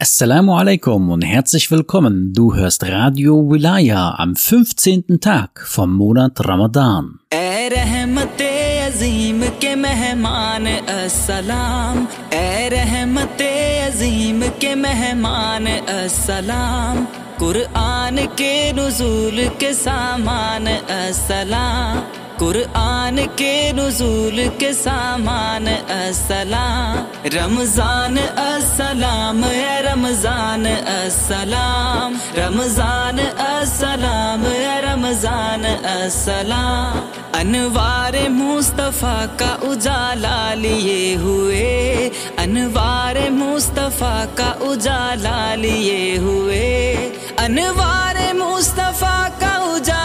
Assalamu alaikum und herzlich willkommen. Du hörst Radio Wilaya am 15. Tag vom Monat Ramadan. ए रहमते अजीम के मेहमान अस्सलाम ए रहमते अजीम के मेहमान अस्सलाम कुरआन के नुजूल के सामान अस्सलाम قرآن کے نزول کے سامان، السلام۔ رمضان، السلام، اے رمضان، السلام۔ رمضان، السلام، اے رمضان، السلام۔ انوار مصطفیٰ کا اجالا لیے ہوئے۔ انوار مصطفیٰ کا اجالا لیے ہوئے۔ انوار مصطفیٰ کا اجالا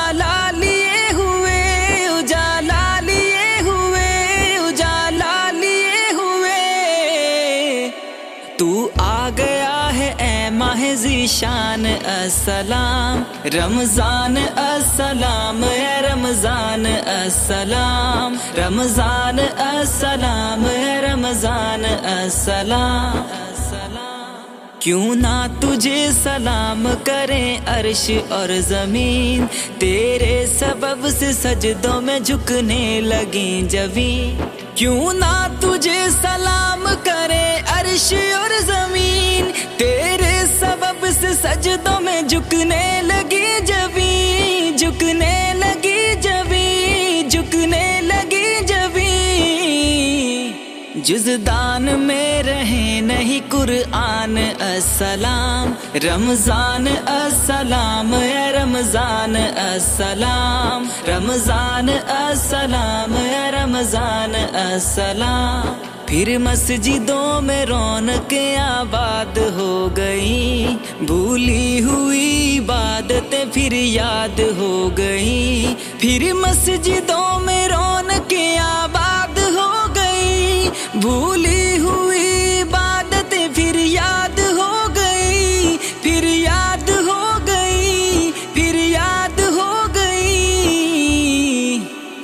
شان السلام، رمضان السلام ہے رمضان السلام رمضان السلام ہے رمضان السلام، کیوں نہ تجھے سلام کریں عرش اور زمین، تیرے سبب سے سجدوں میں جھکنے لگیں جبیں کیوں نہ تجھے سلام کریں عرش اور زمین، تیرے جب سے سجدوں میں جھکنے لگی جبھی، جھکنے لگی جبھی، جھکنے لگی جبھی۔ جزدان میں رہے نہیں قرآن، السلام، رمضان، السلام، اے رمضان، السلام رمضان، السلام، اے رمضان، السلام۔ پھر مسجدوں میں رونقیں آباد ہو گئیں۔ بھولی ہوئی عبادتیں پھر یاد ہو گئیں۔ پھر مسجدوں میں رونقیں آباد ہو گئیں۔ بھولی ہوئی عبادتیں پھر یاد ہو گئی پھر یاد ہو گئی پھر یاد ہو گئی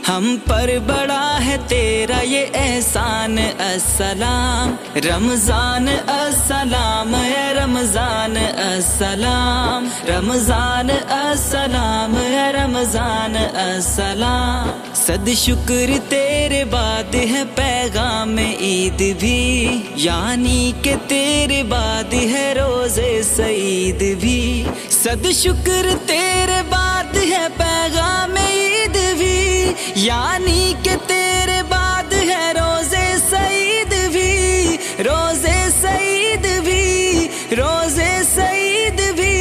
ہم پر بڑا ہے تیرا یہ احسان السلام، رمضان السلام، اے رمضان السلام رمضان السلام، اے رمضان السلام۔ صد شکر تیرے بعد ہے پیغام عید بھی یعنی کہ تیرے بعد ہے روز سعید بھی۔ صد شکر تیرے بعد ہے پیغام عید بھی یعنی کہ تیرے سعید بھی، روز سعید بھی، روز سعید بھی۔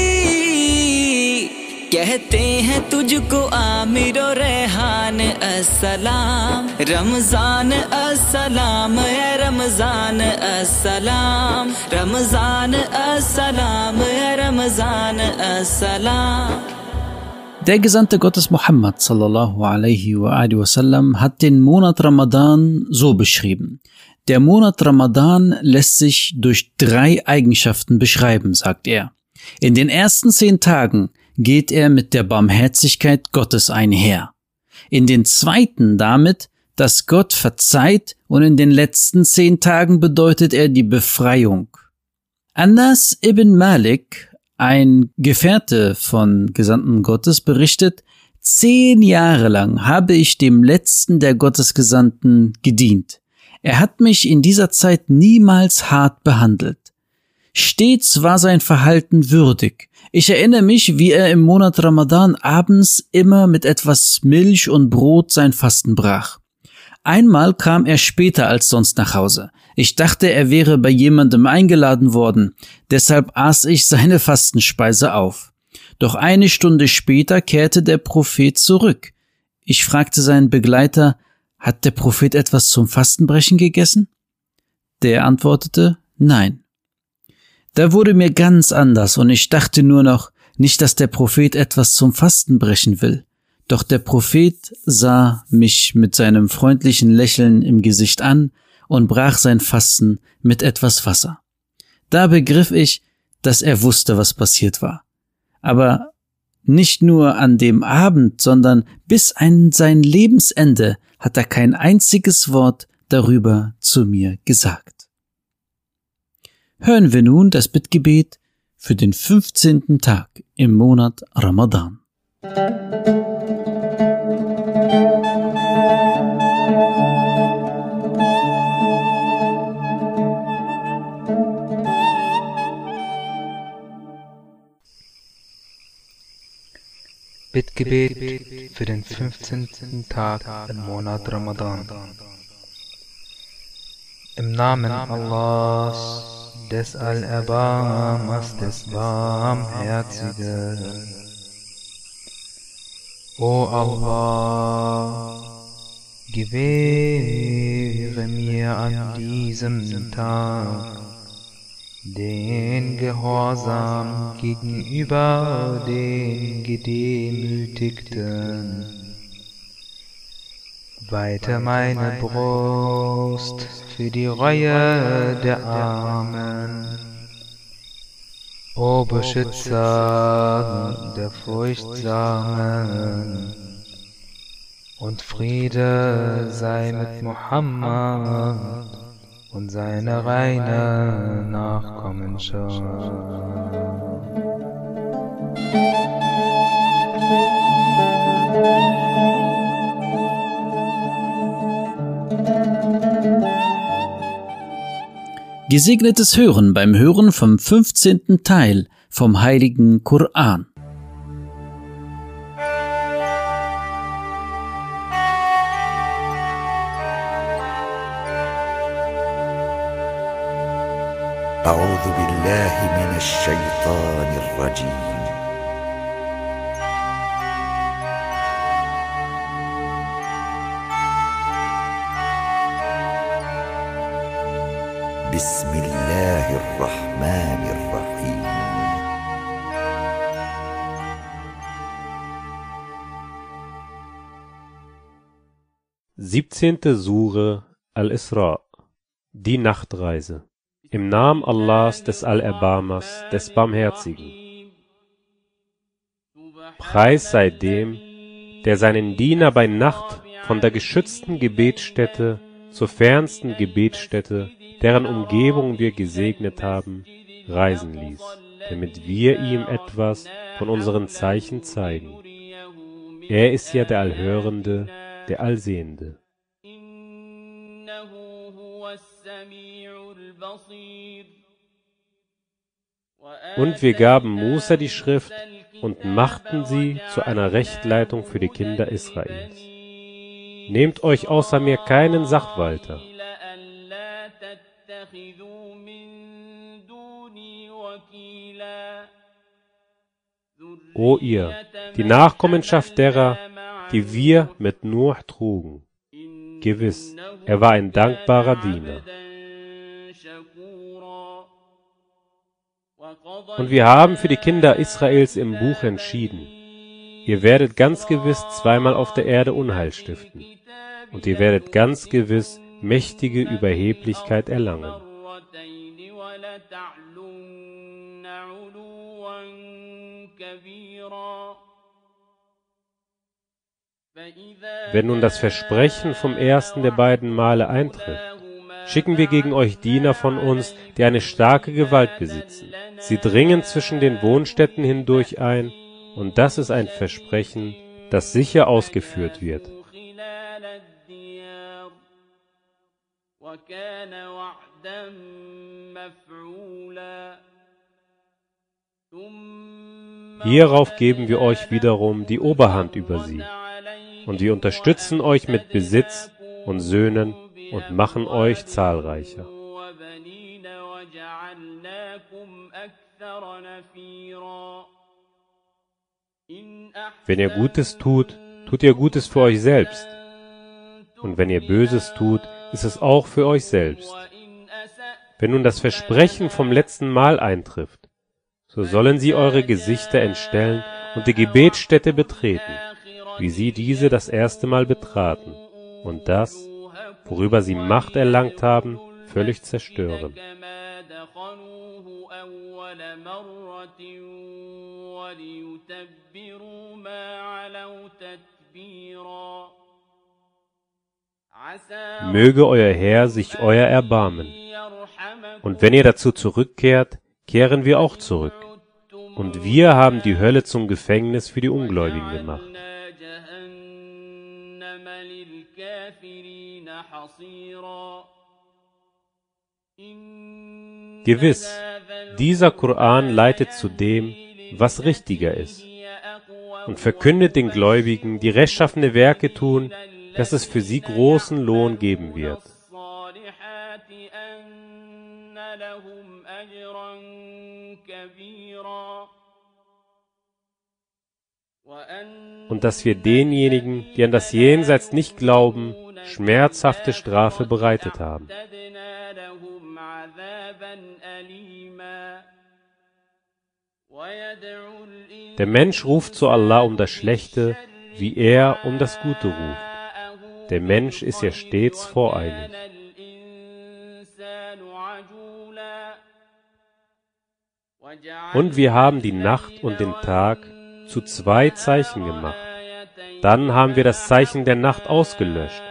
کہتے ہیں تجھ کو عامر و ریحان السلام، رمضان السلام، اے رمضان السلام رمضان السلام، اے رمضان السلام۔ Der Gesandte Gottes Muhammad sallallahu alaihi wasallam hat den Monat Ramadan so beschrieben. Der Monat Ramadan lässt sich durch drei Eigenschaften beschreiben, sagt er. In den ersten zehn Tagen geht er mit der Barmherzigkeit Gottes einher. In den zweiten damit, dass Gott verzeiht und in den letzten zehn Tagen bedeutet er die Befreiung. Anas ibn Malik, ein Gefährte von Gesandten Gottes, berichtet, zehn Jahre lang habe ich dem letzten der Gottesgesandten gedient. Er hat mich in dieser Zeit niemals hart behandelt. Stets war sein Verhalten würdig. Ich erinnere mich, wie er im Monat Ramadan abends immer mit etwas Milch und Brot sein Fasten brach. Einmal kam er später als sonst nach Hause. Ich dachte, er wäre bei jemandem eingeladen worden, deshalb aß ich seine Fastenspeise auf. Doch eine Stunde später kehrte der Prophet zurück. Ich fragte seinen Begleiter, hat der Prophet etwas zum Fastenbrechen gegessen? Der antwortete, nein. Da wurde mir ganz anders und ich dachte nur noch, nicht, dass der Prophet etwas zum Fastenbrechen will. Doch der Prophet sah mich mit seinem freundlichen Lächeln im Gesicht an und brach sein Fasten mit etwas Wasser. Da begriff ich, dass er wusste, was passiert war. Aber nicht nur an dem Abend, sondern bis an sein Lebensende hat er kein einziges Wort darüber zu mir gesagt. hören wir nun das Bittgebet für den 15. Tag im Monat Ramadan. Bittgebet für den 15. Tag im Monat Ramadan. Im Namen Allahs, des Allerbarmers, des Barmherzigen. O Allah, gewähre mir an diesem Tag den Gehorsam gegenüber den Gedemütigten. Weite meine Brust für die Reue der Armen. O Beschützer der Furchtsamen, und Friede sei mit Muhammad und seine reine Nachkommenschaft. Gesegnetes Hören beim Hören vom 15. Teil vom Heiligen Koran. أعوذ بالله من الشيطان الرجيم. بسم الله الرحمن الرحيم. Siebzehnte Sure Al-Isra Die Nachtreise. Im Namen Allahs des Allerbarmers, des Barmherzigen. Preis sei dem, der seinen Diener bei Nacht von der geschützten Gebetsstätte zur fernsten Gebetsstätte, deren Umgebung wir gesegnet haben, reisen ließ, damit wir ihm etwas von unseren Zeichen zeigen. Er ist ja der Allhörende, der Allsehende. Und wir gaben Musa die Schrift und machten sie zu einer Rechtleitung für die Kinder Israels. Nehmt euch außer mir keinen Sachwalter. O ihr, die Nachkommenschaft derer, die wir mit Nuh trugen. Gewiss, er war ein dankbarer Diener. Und wir haben für die Kinder Israels im Buch entschieden. Ihr werdet ganz gewiss zweimal auf der Erde Unheil stiften. Und ihr werdet ganz gewiss mächtige Überheblichkeit erlangen. Wenn nun das Versprechen vom ersten der beiden Male eintritt, schicken wir gegen euch Diener von uns, die eine starke Gewalt besitzen. Sie dringen zwischen den Wohnstätten hindurch ein, und das ist ein Versprechen, das sicher ausgeführt wird. Hierauf geben wir euch wiederum die Oberhand über sie, und wir unterstützen euch mit Besitz und Söhnen und machen euch zahlreicher. Wenn ihr Gutes tut, tut ihr Gutes für euch selbst. Und wenn ihr Böses tut, ist es auch für euch selbst. Wenn nun das Versprechen vom letzten Mal eintrifft, so sollen sie eure Gesichter entstellen und die Gebetsstätte betreten, wie sie diese das erste Mal betraten, und das, worüber sie Macht erlangt haben, völlig zerstören. Möge euer Herr sich euer erbarmen Und wenn ihr dazu zurückkehrt, kehren wir auch zurück. Und wir haben die Hölle zum Gefängnis für die Ungläubigen gemacht. Gewiss, dieser Koran leitet zu dem, was richtiger ist, und verkündet den Gläubigen, die rechtschaffene Werke tun, dass es für sie großen Lohn geben wird. Und dass wir denjenigen, die an das Jenseits nicht glauben, schmerzhafte Strafe bereitet haben. Der Mensch ruft zu Allah um das Schlechte, wie er um das Gute ruft. Der Mensch ist ja stets voreilig. Und wir haben die Nacht und den Tag zu zwei Zeichen gemacht. Dann haben wir das Zeichen der Nacht ausgelöscht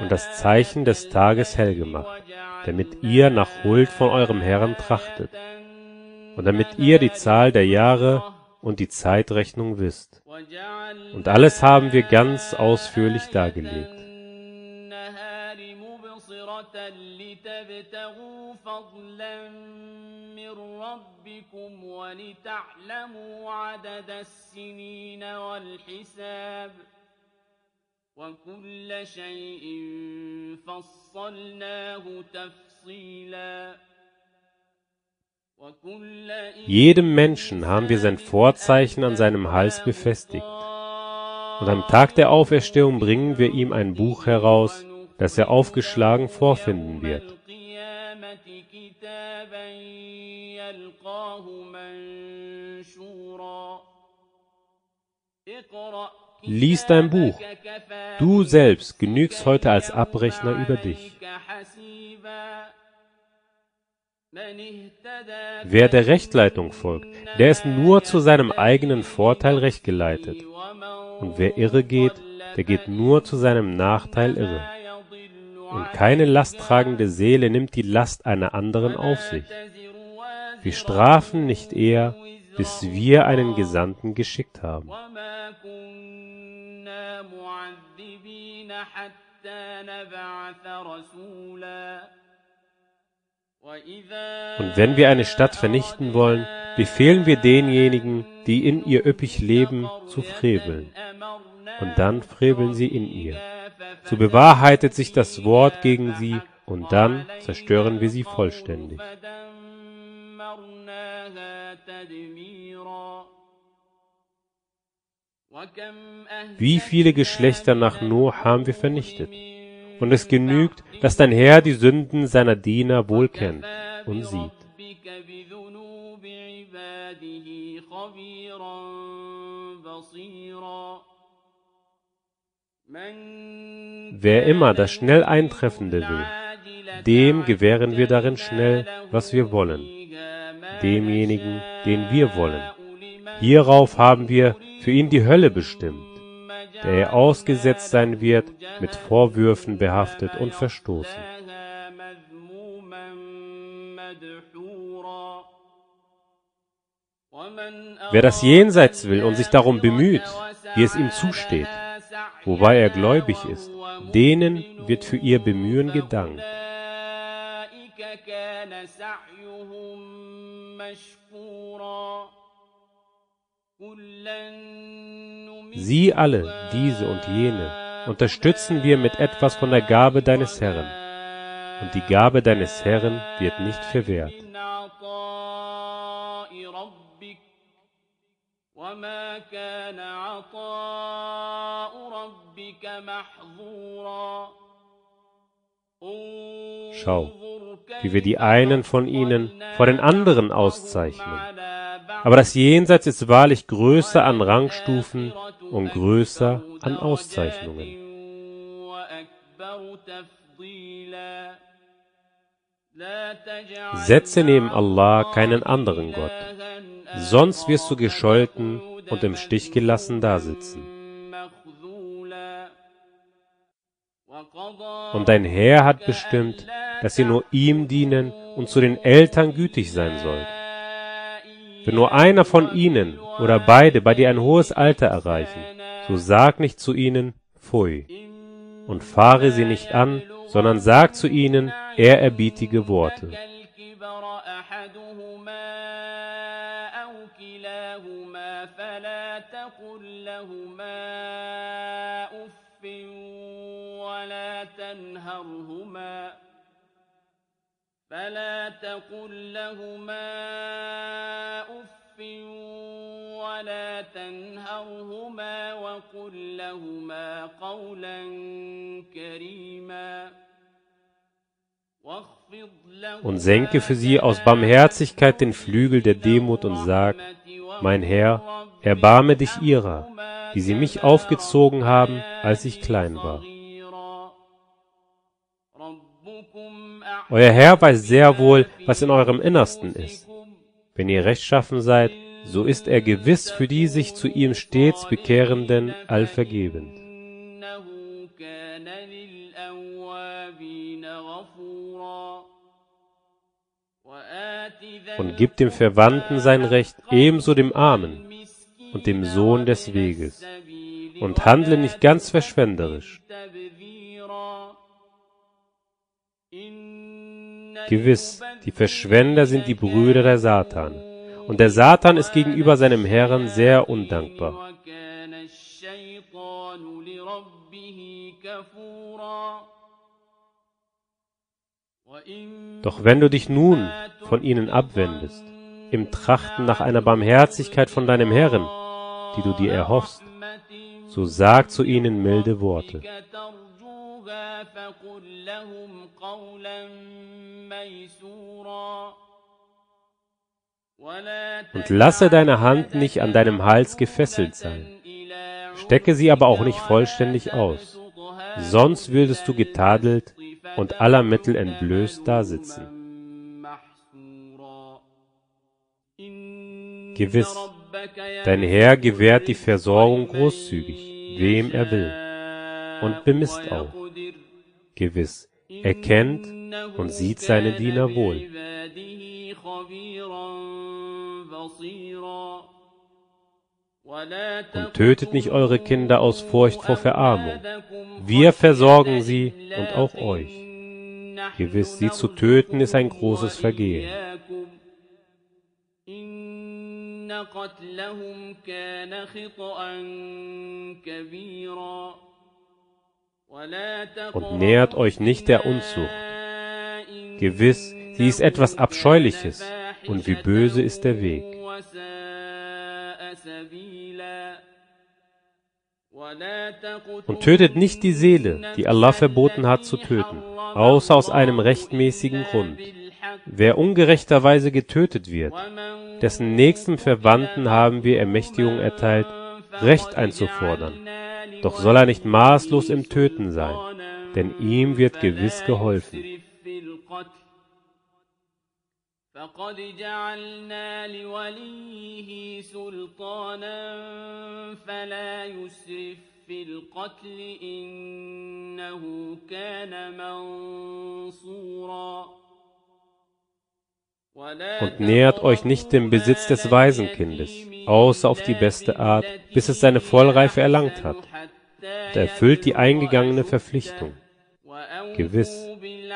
und das Zeichen des Tages hell gemacht, damit ihr nach Huld von eurem Herrn trachtet und damit ihr die Zahl der Jahre und die Zeitrechnung wisst. Und alles haben wir ganz ausführlich dargelegt. ربكم ولتعلموا عدد السنين والحساب وكل شيء فصلناه تفصيلا Jedem Menschen haben wir sein Vorzeichen an seinem Hals befestigt. Und am Tag der Auferstehung bringen wir ihm ein Buch heraus, das er aufgeschlagen vorfinden wird. Lies dein Buch. Du selbst genügst heute als Abrechner über dich. Wer der Rechtleitung folgt, der ist nur zu seinem eigenen Vorteil rechtgeleitet. Und wer irre geht, der geht nur zu seinem Nachteil irre. Und keine lasttragende Seele nimmt die Last einer anderen auf sich. Wir strafen nicht eher, bis wir einen Gesandten geschickt haben. Und wenn wir eine Stadt vernichten wollen, befehlen wir denjenigen, die in ihr üppig leben, zu freveln. Und dann freveln sie in ihr. So bewahrheitet sich das Wort gegen sie, und dann zerstören wir sie vollständig. Wie viele Geschlechter nach Noah haben wir vernichtet? Und es genügt, dass dein Herr die Sünden seiner Diener wohl kennt und sieht. Wer immer das schnell Eintreffende will, dem gewähren wir darin schnell, was wir wollen, demjenigen, den wir wollen. Hierauf haben wir für ihn die Hölle bestimmt, der er ausgesetzt sein wird, mit Vorwürfen behaftet und verstoßen. Wer das Jenseits will und sich darum bemüht, wie es ihm zusteht, wobei er gläubig ist, denen wird für ihr Bemühen gedankt. Sie alle, diese und jene, unterstützen wir mit etwas von der Gabe deines Herrn, und die Gabe deines Herrn wird nicht verwehrt. Schau, wie wir die einen von ihnen vor den anderen auszeichnen. Aber das Jenseits ist wahrlich größer an Rangstufen und größer an Auszeichnungen. Setze neben Allah keinen anderen Gott, sonst wirst du gescholten und im Stich gelassen dasitzen. Und dein Herr hat bestimmt, dass ihr nur ihm dienen und zu den Eltern gütig sein sollt. Wenn nur einer von ihnen oder beide bei dir ein hohes Alter erreichen, so sag nicht zu ihnen, Pfui, und fahre sie nicht an, sondern sag zu ihnen ehrerbietige Worte. الكبر أحدهما فلا تقل لهما أف ولا تنهرهما وقل لهما قولا كريما واخفض لهما Und senke für sie aus Barmherzigkeit den Flügel der Demut und sag, mein Herr, erbarme dich ihrer, wie sie mich aufgezogen haben, als ich klein war. Euer Herr weiß sehr wohl, was in eurem Innersten ist. Wenn ihr rechtschaffen seid, so ist er gewiss für die sich zu ihm stets Bekehrenden allvergebend. Und gibt dem Verwandten sein Recht, ebenso dem Armen und dem Sohn des Weges, und handle nicht ganz verschwenderisch, Gewiss, die Verschwender sind die Brüder der Satan. Und der Satan ist gegenüber seinem Herrn sehr undankbar. Doch wenn du dich nun von ihnen abwendest, im Trachten nach einer Barmherzigkeit von deinem Herrn, die du dir erhoffst, so sag zu ihnen milde Worte. ترجوها فقل لهم قولا ميسورا ولا Und lasse deine Hand nicht an deinem Hals gefesselt sein. Stecke sie aber auch nicht vollständig aus. Sonst würdest du getadelt und aller Mittel entblößt dasitzen. Gewiss, dein Herr gewährt die Versorgung großzügig, wem er will, und bemisst auch. Gewiss, er kennt und sieht seine Diener wohl. Und tötet nicht eure Kinder aus Furcht vor Verarmung. Wir versorgen sie und auch euch. Gewiss, sie zu töten ist ein großes Vergehen. إن قتلهم كان خطأ كبيرا ولا und nähert euch nicht der Unzucht. Gewiss, sie ist etwas Abscheuliches, und wie böse ist der Weg. Und tötet nicht die Seele, die Allah verboten hat zu töten, außer aus einem rechtmäßigen Grund. Wer ungerechterweise getötet wird, dessen nächsten Verwandten haben wir Ermächtigung erteilt, Recht einzufordern. Doch soll er nicht maßlos im Töten sein, denn ihm wird gewiss geholfen. فقد جعلنا لوليه سلطانا فلا يسرف في القتل إنه كان منصورا Und nähert euch nicht dem Besitz des Waisenkindes, außer auf die beste Art, bis es seine Vollreife erlangt hat, und erfüllt die eingegangene Verpflichtung. Gewiss,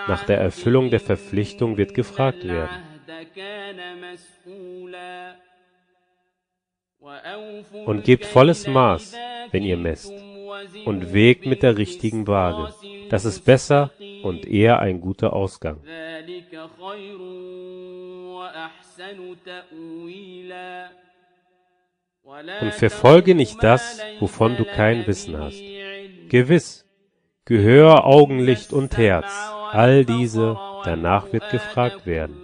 nach der Erfüllung der Verpflichtung wird gefragt werden. Und gebt volles Maß, wenn ihr messt, und wägt mit der richtigen Waage. Das ist besser und eher ein guter Ausgang und verfolge nicht das, wovon du kein Wissen hast. Gewiss, Gehör, Augenlicht und Herz, all diese, danach wird gefragt werden.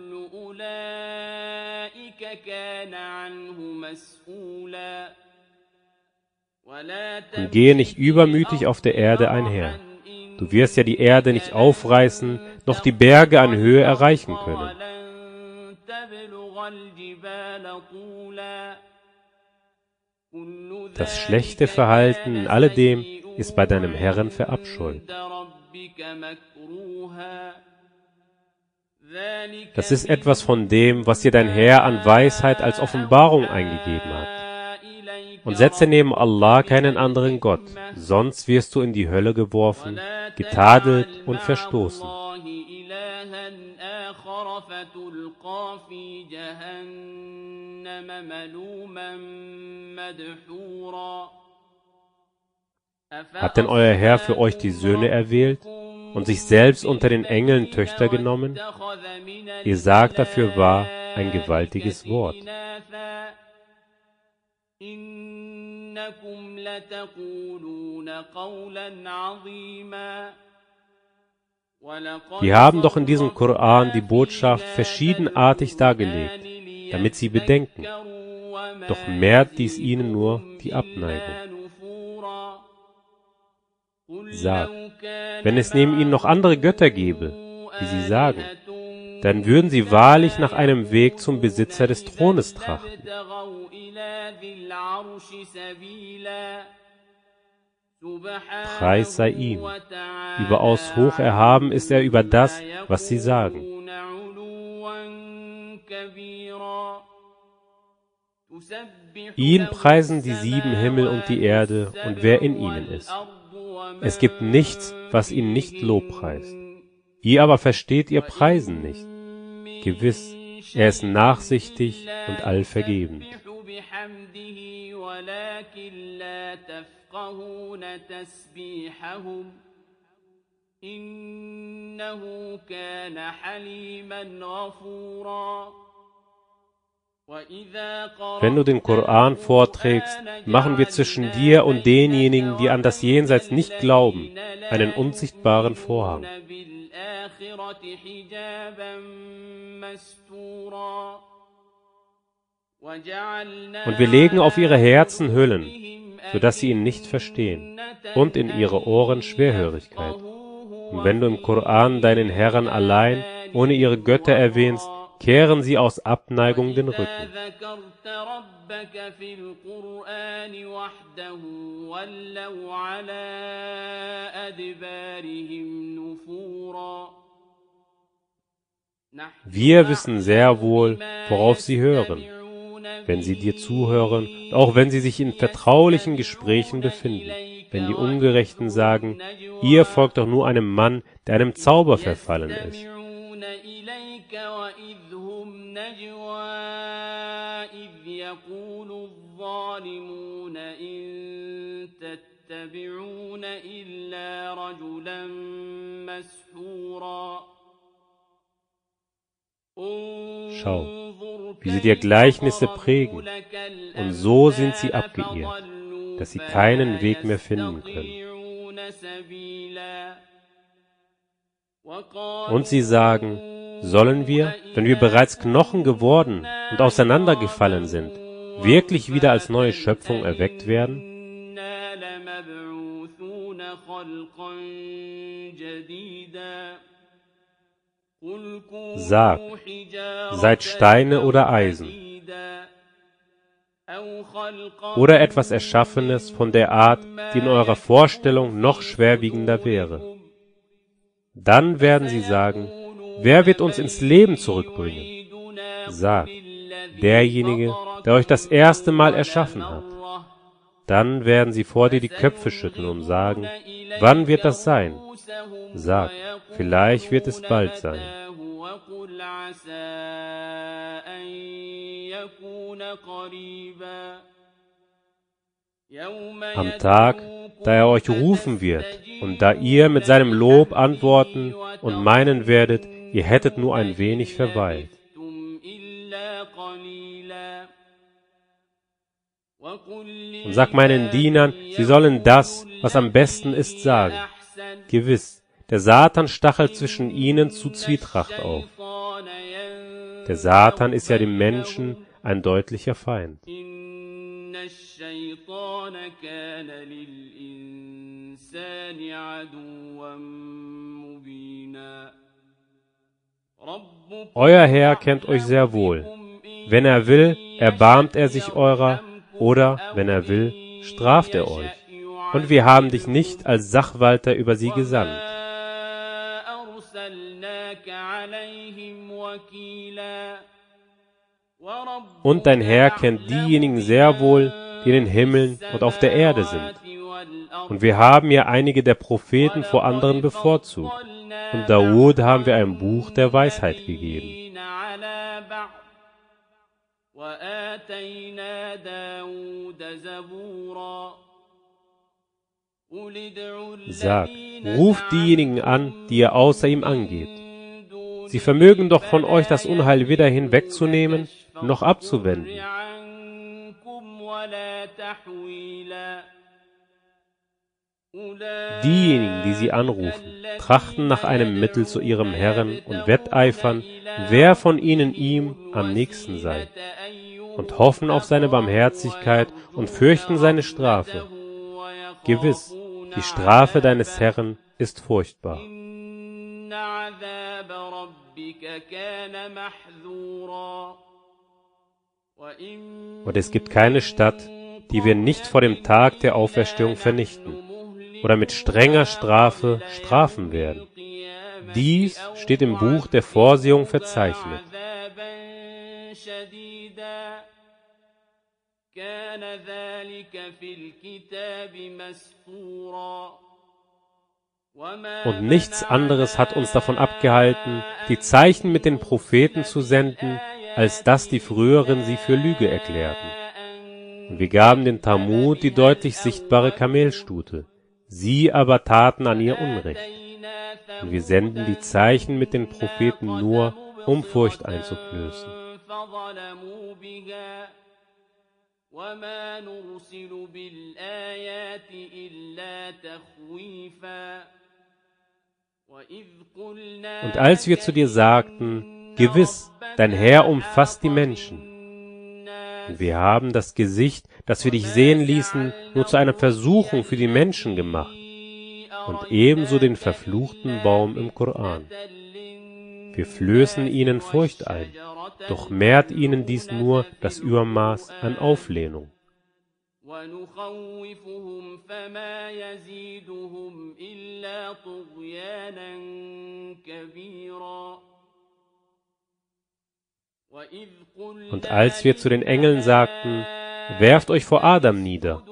Und gehe nicht übermütig auf der Erde einher. Du wirst ja die Erde nicht aufreißen, noch die Berge an Höhe erreichen können. Das schlechte Verhalten in alledem ist bei deinem Herrn verabscheut. Das ist etwas von dem, was dir dein Herr an Weisheit als Offenbarung eingegeben hat. Und setze neben Allah keinen anderen Gott, sonst wirst du in die Hölle geworfen, getadelt und verstoßen. فتلقى في جهنم ملوما مدحورا Hat denn euer Herr für euch die Söhne erwählt und sich selbst unter den Engeln Töchter genommen? Ihr sagt dafür wahr ein gewaltiges Wort. إنكم لتقولون قولا عظيما Wir haben doch in diesem Koran die Botschaft verschiedenartig dargelegt, damit sie bedenken. Doch mehrt dies ihnen nur die Abneigung. Sagt, wenn es neben ihnen noch andere Götter gäbe, wie sie sagen, dann würden sie wahrlich nach einem Weg zum Besitzer des Thrones trachten. Preis sei ihm. Überaus hoch erhaben ist er über das, was sie sagen. Ihn preisen die sieben Himmel und die Erde und wer in ihnen ist. Es gibt nichts, was ihn nicht lobpreist. Ihr aber versteht ihr Preisen nicht. Gewiss, er ist nachsichtig und allvergebend. يفقهون تسبيحهم إنه كان حليما غفورا Wenn du den Koran vorträgst, machen wir zwischen dir und denjenigen, die an das Jenseits nicht glauben, einen unsichtbaren Vorhang. Und wir legen auf ihre Herzen Hüllen, sodass sie ihn nicht verstehen, und in ihre Ohren Schwerhörigkeit. Wenn du im Koran deinen Herren allein, ohne ihre Götter erwähnst, kehren sie aus Abneigung den Rücken. Wir wissen sehr wohl, worauf sie hören wenn sie dir zuhören, auch wenn sie sich in vertraulichen Gesprächen befinden wenn die Ungerechten sagen, ihr folgt doch nur einem Mann, der einem Zauber verfallen ist. Schau, wie sie dir Gleichnisse prägen, und so sind sie abgeirrt dass sie keinen Weg mehr finden können. Und sie sagen, sollen wir, wenn wir bereits Knochen geworden und auseinandergefallen sind, wirklich wieder als neue Schöpfung erweckt werden? Sag, seid Steine oder Eisen oder etwas Erschaffenes von der Art, die in eurer Vorstellung noch schwerwiegender wäre. Dann werden sie sagen, wer wird uns ins Leben zurückbringen? Sagt, derjenige, der euch das erste Mal erschaffen hat. Dann werden sie vor dir die Köpfe schütteln und sagen, wann wird das sein? Sag, vielleicht wird es bald sein. Am Tag, da er euch rufen wird und da ihr mit seinem Lob antworten und meinen werdet, ihr hättet nur ein wenig verweilt. Und sag meinen Dienern, sie sollen das, was am besten ist, sagen. Gewiss, der Satan stachelt zwischen ihnen zu Zwietracht auf. Der Satan ist ja dem Menschen ein deutlicher Feind. Euer Herr kennt euch sehr wohl. Wenn er will, erbarmt er sich eurer, oder, wenn er will, straft er euch. Und wir haben dich nicht als Sachwalter über sie gesandt. Und dein Herr kennt diejenigen sehr wohl, die in den Himmeln und auf der Erde sind. Und wir haben ja einige der Propheten vor anderen bevorzugt. Und Dawud haben wir ein Buch der Weisheit gegeben. Sag, ruft diejenigen an, die ihr außer ihm angeht. Sie vermögen doch von euch das Unheil weder hinwegzunehmen noch abzuwenden. Diejenigen, die sie anrufen, trachten nach einem Mittel zu ihrem Herrn und wetteifern, wer von ihnen ihm am nächsten sei, und hoffen auf seine Barmherzigkeit und fürchten seine Strafe. Gewiss, die Strafe deines Herrn ist furchtbar. إن عذاب ربك كان محذورا وإن Und es gibt keine Stadt, die wir nicht vor dem Tag der Auferstehung vernichten oder mit strenger Strafe strafen werden. Dies steht im Buch der Vorsehung verzeichnet. عذابا شديدا كان ذلك في الكتاب مسطورا وما Und nichts anderes hat uns davon abgehalten, die Zeichen mit den Propheten zu senden, als dass die früheren sie für Lüge erklärten. Und wir gaben den Talmud die deutlich sichtbare Kamelstute. Sie aber taten an ihr Unrecht. Und wir senden die Zeichen mit den Propheten nur, um Furcht einzuflößen. فظلموا بها وما نرسل بالآيات إلا تخويفا وإذ قلنا und als wir zu dir sagten, gewiss, dein Herr umfasst die Menschen, und wir haben das Gesicht, das wir dich sehen ließen, nur zu einer Versuchung für die Menschen gemacht, und ebenso den verfluchten Baum im Koran. Wir flößen ihnen Furcht ein, doch mehrt ihnen dies nur das Übermaß an Auflehnung. ونخوفهم فما يزيدهم إلا طغيانا كبيرا وإذ قلنا Und als wir zu den Engeln sagten, werft euch vor Adam nieder,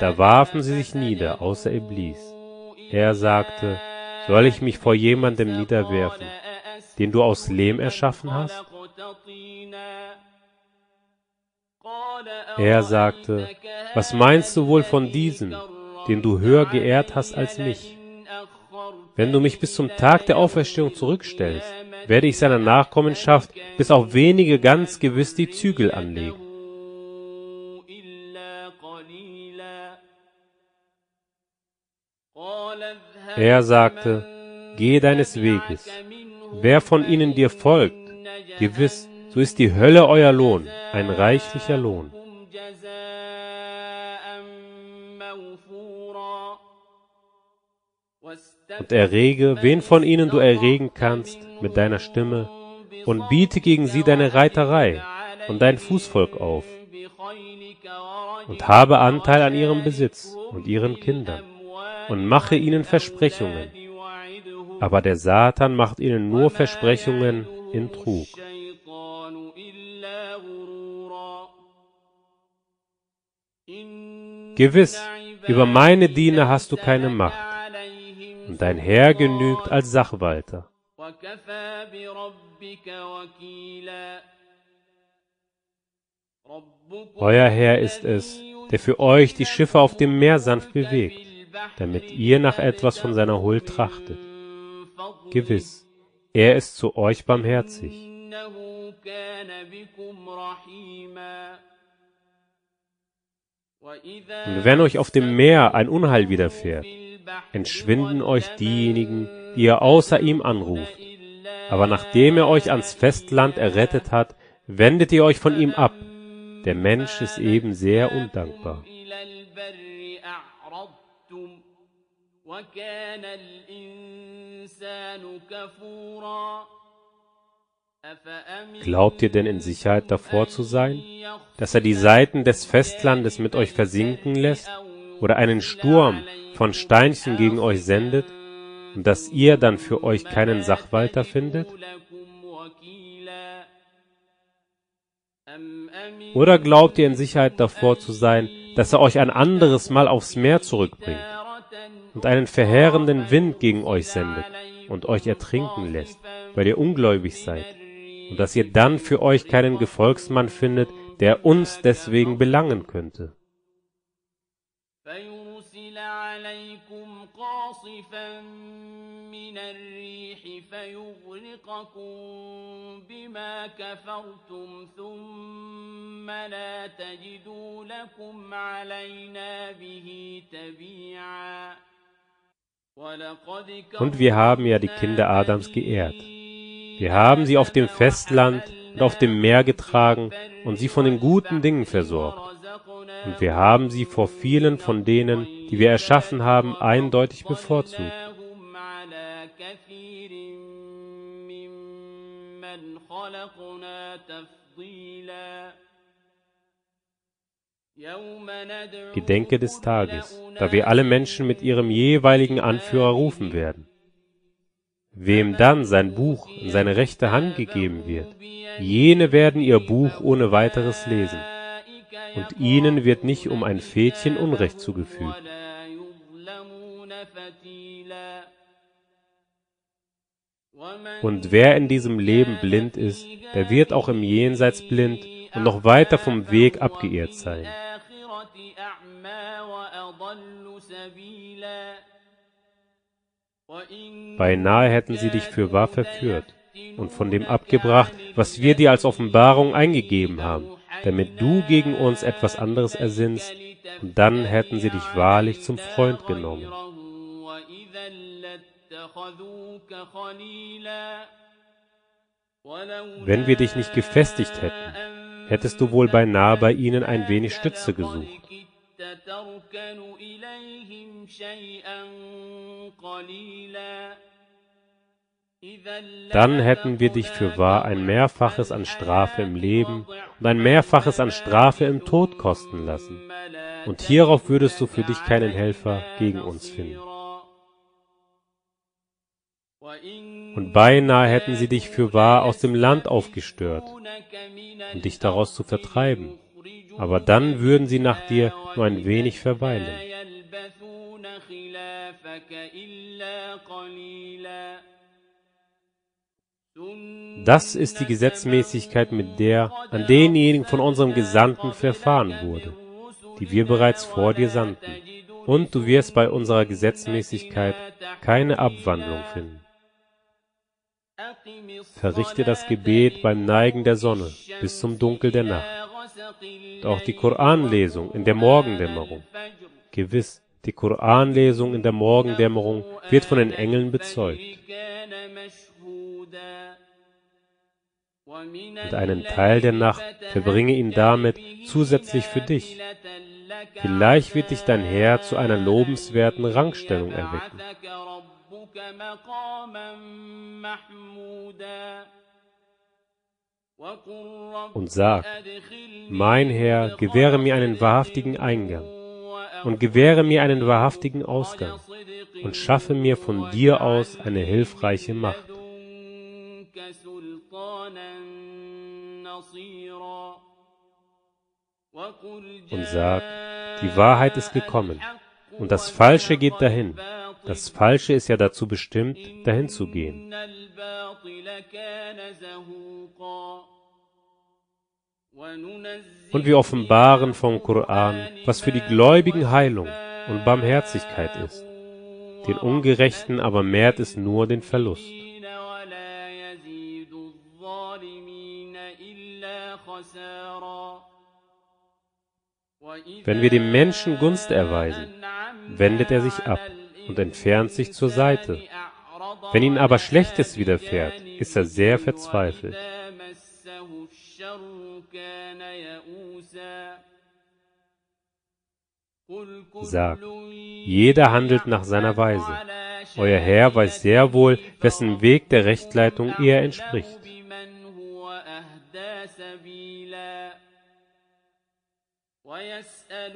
da warfen sie sich nieder, außer Iblis. Er sagte, soll ich mich vor jemandem niederwerfen, den du aus Lehm erschaffen hast? Er sagte, was meinst du wohl von diesem, den du höher geehrt hast als mich? Wenn du mich bis zum Tag der Auferstehung zurückstellst, werde ich seiner Nachkommenschaft bis auf wenige ganz gewiss die Zügel anlegen. Er sagte, geh deines Weges. Wer von ihnen dir folgt, gewiss, so ist die Hölle euer Lohn, ein reichlicher Lohn. Und errege, wen von ihnen du erregen kannst, mit deiner Stimme, und biete gegen sie deine Reiterei und dein Fußvolk auf, und habe Anteil an ihrem Besitz und ihren Kindern, und mache ihnen Versprechungen. Aber der Satan macht ihnen nur Versprechungen in Trug. Gewiss, über meine Diener hast du keine Macht, und dein Herr genügt als Sachwalter. Euer Herr ist es, der für euch die Schiffe auf dem Meer sanft bewegt, damit ihr nach etwas von seiner Huld trachtet. Gewiss, er ist zu euch barmherzig. Und wenn euch auf dem Meer ein Unheil widerfährt, entschwinden euch diejenigen, die ihr außer ihm anruft. Aber nachdem er euch ans Festland errettet hat, wendet ihr euch von ihm ab. Der Mensch ist eben sehr undankbar. إلى البر أعرضتم وكان الإنسان كفورا أفأمنتم Glaubt ihr denn in Sicherheit davor zu sein, dass er die Seiten des Festlandes mit euch versinken lässt oder einen Sturm von Steinchen gegen euch sendet und dass ihr dann für euch keinen Sachwalter findet? Oder glaubt ihr in Sicherheit davor zu sein, dass er euch ein anderes Mal aufs Meer zurückbringt und einen verheerenden Wind gegen euch sendet und euch ertrinken lässt, weil ihr ungläubig seid? und dass ihr dann für euch keinen Gefolgsmann findet, der uns deswegen belangen könnte. Und wir haben ja die Kinder Adams geehrt. Wir haben sie auf dem Festland und auf dem Meer getragen und sie von den guten Dingen versorgt. Und wir haben sie vor vielen von denen, die wir erschaffen haben, eindeutig bevorzugt. Gedenke des Tages, da wir alle Menschen mit ihrem jeweiligen Anführer rufen werden. Wem dann sein Buch in seine rechte Hand gegeben wird, jene werden ihr Buch ohne weiteres lesen, und ihnen wird nicht um ein Fädchen Unrecht zugefügt. Und wer in diesem Leben blind ist, der wird auch im Jenseits blind und noch weiter vom Weg abgeirrt sein. Beinahe hätten sie dich für wahr verführt und von dem abgebracht, was wir dir als Offenbarung eingegeben haben, damit du gegen uns etwas anderes ersinnst, und dann hätten sie dich wahrlich zum Freund genommen. Wenn wir dich nicht gefestigt hätten, hättest du wohl beinahe bei ihnen ein wenig Stütze gesucht. كدت تركن إليهم شيئا قليلا إذا Dann hätten wir dich für wahr ein Mehrfaches an Strafe im Leben und ein Mehrfaches an Strafe im Tod kosten lassen. Und hierauf würdest du für dich keinen Helfer gegen uns finden. Und beinahe hätten sie dich für wahr aus dem Land aufgestört, um dich daraus zu vertreiben. aber dann würden sie nach dir nur ein wenig verweilen. Das ist die Gesetzmäßigkeit, mit der an denjenigen von unserem Gesandten verfahren wurde, die wir bereits vor dir sandten. Und du wirst bei unserer Gesetzmäßigkeit keine Abwandlung finden. Verrichte das Gebet beim Neigen der Sonne bis zum Dunkel der Nacht. Auch die Koranlesung in der Morgendämmerung. Gewiss, die Koranlesung in der Morgendämmerung wird von den Engeln bezeugt. Und einen Teil der Nacht verbringe ihn damit zusätzlich für dich. Vielleicht wird dich dein Herr zu einer lobenswerten Rangstellung erwecken. Und sag, mein Herr, gewähre mir einen wahrhaftigen Eingang und gewähre mir einen wahrhaftigen Ausgang und schaffe mir von dir aus eine hilfreiche Macht. Und sag, die Wahrheit ist gekommen und das Falsche geht dahin. Das Falsche ist ja dazu bestimmt, dahin zu gehen. Und wir offenbaren vom Koran, was für die Gläubigen Heilung und Barmherzigkeit ist. Den Ungerechten aber mehrt es nur den Verlust. Wenn wir dem Menschen Gunst erweisen, wendet er sich ab und entfernt sich zur Seite. Wenn ihm aber Schlechtes widerfährt, ist er sehr verzweifelt. Sag, jeder handelt nach seiner Weise. Euer Herr weiß sehr wohl, wessen Weg der Rechtleitung eher entspricht.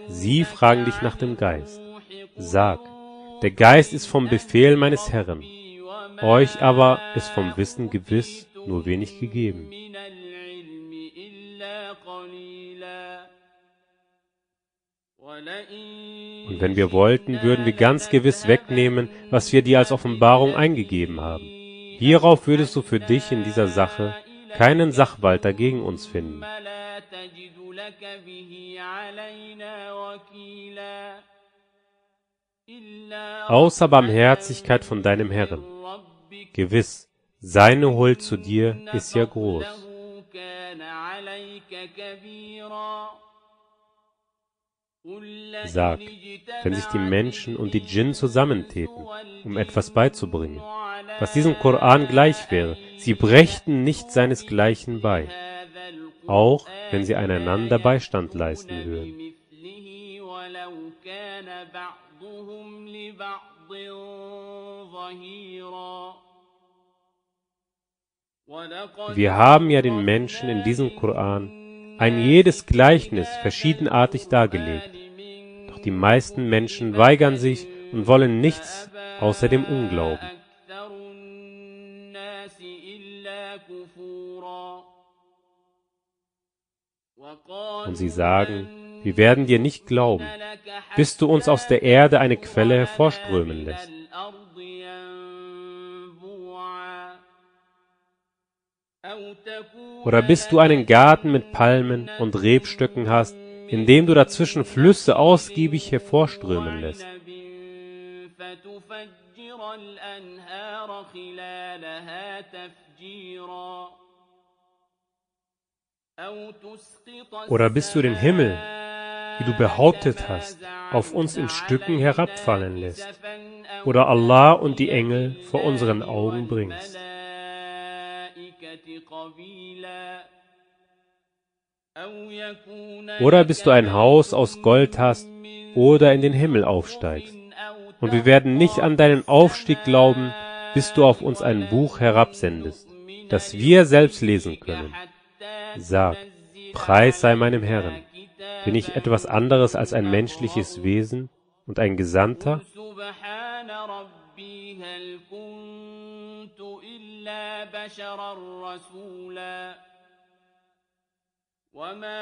Sie fragen dich nach dem Geist. Sag, der Geist ist vom Befehl meines Herrn, euch aber ist vom Wissen gewiss nur wenig gegeben. Und wenn wir wollten, würden wir ganz gewiss wegnehmen, was wir dir als Offenbarung eingegeben haben. Hierauf würdest du für dich in dieser Sache keinen Sachwalter gegen uns finden. Außer Barmherzigkeit von deinem Herrn. Gewiss, seine Huld zu dir ist ja groß. Sag, wenn sich die Menschen und die Djinn zusammentäten, um etwas beizubringen, was diesem Koran gleich wäre, sie brächten nicht seinesgleichen bei, auch wenn sie einander Beistand leisten würden. Wir haben ja den Menschen in diesem Koran ein jedes Gleichnis verschiedenartig dargelegt. Doch die meisten Menschen weigern sich und wollen nichts außer dem Unglauben. Und sie sagen, wir werden dir nicht glauben, bis du uns aus der Erde eine Quelle hervorströmen lässt. Oder bis du einen Garten mit Palmen und Rebstöcken hast, in dem du dazwischen Flüsse ausgiebig hervorströmen lässt. Oder bist du den Himmel, wie du behauptet hast, auf uns in Stücken herabfallen lässt, oder Allah und die Engel vor unseren Augen bringst. Oder bis du ein Haus aus Gold hast oder in den Himmel aufsteigst. Und wir werden nicht an deinen Aufstieg glauben, bis du auf uns ein Buch herabsendest, das wir selbst lesen können. Sag, Preis sei meinem Herrn. Bin ich etwas anderes als ein menschliches Wesen und ein Gesandter?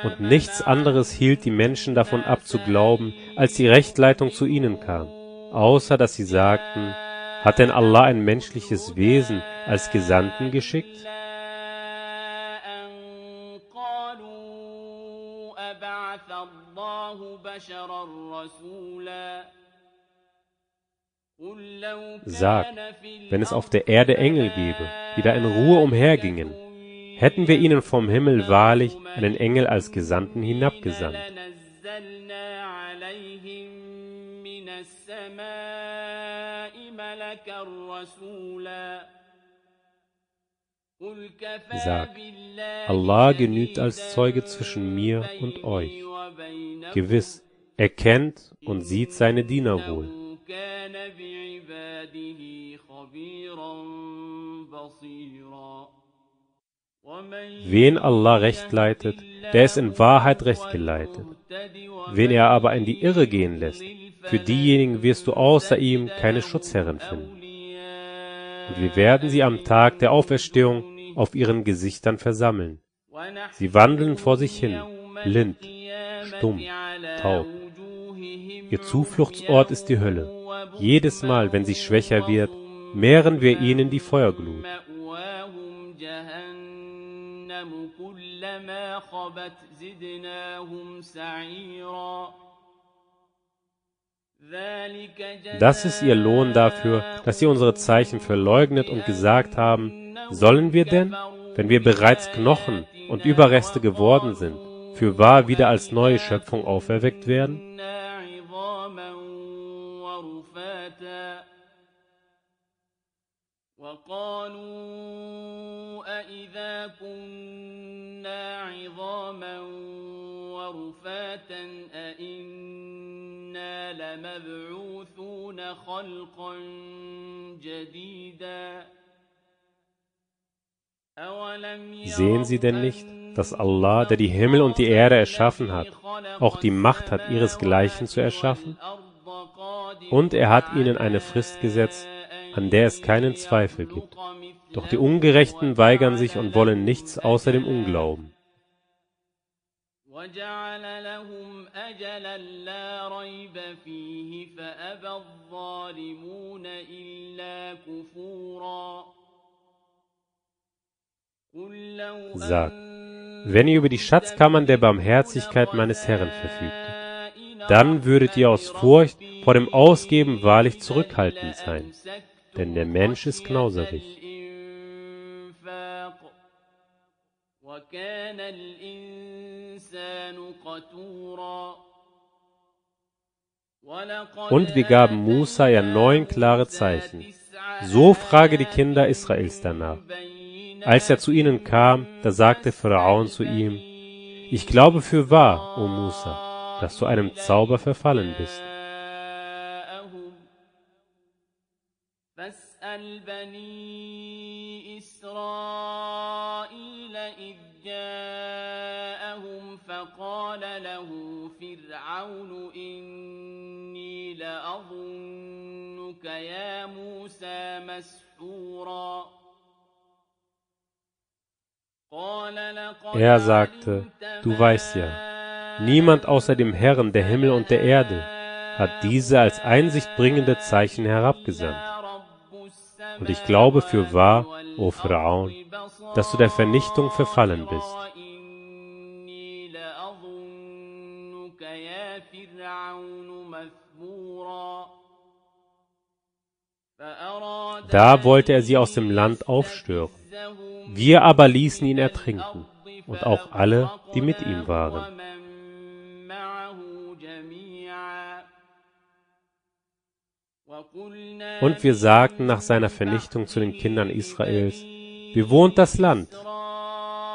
Und nichts anderes hielt die Menschen davon ab zu glauben, als die Rechtleitung zu ihnen kam, außer dass sie sagten, hat denn Allah ein menschliches Wesen als Gesandten geschickt? Sag, wenn es auf der Erde Engel gäbe, die da in Ruhe umhergingen, hätten wir ihnen vom Himmel wahrlich einen Engel als Gesandten hinabgesandt. Sag, Allah genügt als Zeuge zwischen mir und euch. Gewiss, er kennt und sieht seine Diener wohl. Wen Allah recht leitet, der ist in Wahrheit recht geleitet. Wen er aber in die Irre gehen lässt, für diejenigen wirst du außer ihm keine Schutzherren finden. Und wir werden sie am Tag der Auferstehung auf ihren Gesichtern versammeln. Sie wandeln vor sich hin, blind, stumm, taub. Ihr Zufluchtsort ist die Hölle. Jedes Mal, wenn sie schwächer wird, mehren wir ihnen die Feuerglut. Das ist ihr Lohn dafür, dass sie unsere Zeichen verleugnet und gesagt haben, sollen wir denn, wenn wir bereits Knochen und Überreste geworden sind, für wahr wieder als neue Schöpfung auferweckt werden? لمبعوثون خلقا جديدا Sehen Sie denn nicht, dass Allah, der die Himmel und die Erde erschaffen hat, auch die Macht hat, ihresgleichen zu erschaffen? Und er hat ihnen eine Frist gesetzt, an der es keinen Zweifel gibt. Doch die Ungerechten weigern sich und wollen nichts außer dem Unglauben. أجلا لا ريب فيه فأبى الظالمون إلا كفورا قل لو Sag, wenn ihr über die Schatzkammern der Barmherzigkeit meines Herrn verfügtet, dann würdet ihr aus Furcht vor dem Ausgeben wahrlich zurückhaltend sein, denn der Mensch ist knauserig. وكان الإنسان قتورا Und wir gaben Musa ja neun klare Zeichen. So frage die Kinder Israels danach. Als er zu ihnen kam, da sagte Pharaon zu ihm, Ich glaube für wahr, o Musa, dass du einem Zauber verfallen bist. إني لأظنك يا موسى مسحورا قال لقد Er sagte, du weißt ja, niemand außer dem Herrn der Himmel und der Erde hat diese als einsichtbringende Zeichen herabgesandt. Und ich glaube für wahr, o Pharaon, dass du der Vernichtung verfallen bist. Da wollte er sie aus dem Land aufstören. Wir aber ließen ihn ertrinken und auch alle, die mit ihm waren. Und wir sagten nach seiner Vernichtung zu den Kindern Israels, bewohnt das Land.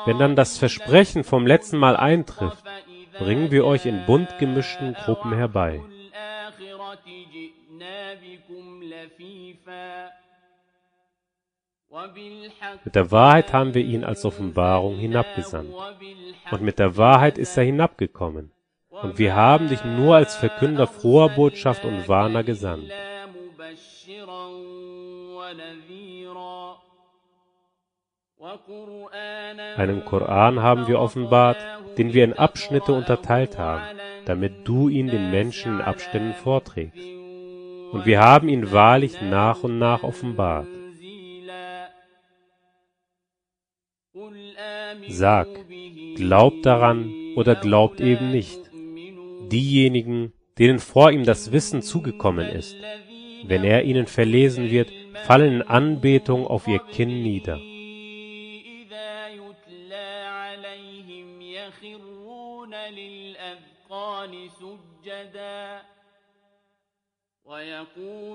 Wenn dann das Versprechen vom letzten Mal eintrifft, bringen wir euch in bunt gemischten Gruppen herbei. Mit der Wahrheit haben wir ihn als Offenbarung hinabgesandt. Und mit der Wahrheit ist er hinabgekommen. Und wir haben dich nur als Verkünder froher Botschaft und Warner gesandt. Einen Koran haben wir offenbart, den wir in Abschnitte unterteilt haben, damit du ihn den Menschen in Abständen vorträgst. Und wir haben ihn wahrlich nach und nach offenbart. Sag, glaubt daran oder glaubt eben nicht. Diejenigen, denen vor ihm das Wissen zugekommen ist, wenn er ihnen verlesen wird, fallen in Anbetung auf ihr Kinn nieder.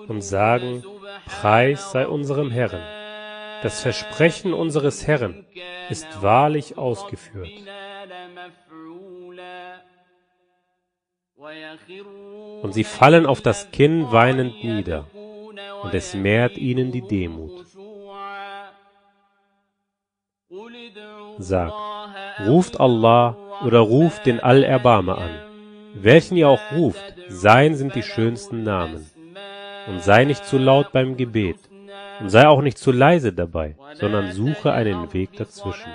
Und sagen, Preis sei unserem Herrn. Das Versprechen unseres Herrn ist wahrlich ausgeführt. Und sie fallen auf das Kinn weinend nieder, und es mehrt ihnen die Demut. Sag, ruft Allah oder ruft den Allerbarmer an. Welchen ihr auch ruft, sein sind die schönsten Namen. Und sei nicht zu laut beim Gebet, und Sei auch nicht zu leise dabei, sondern suche einen Weg dazwischen.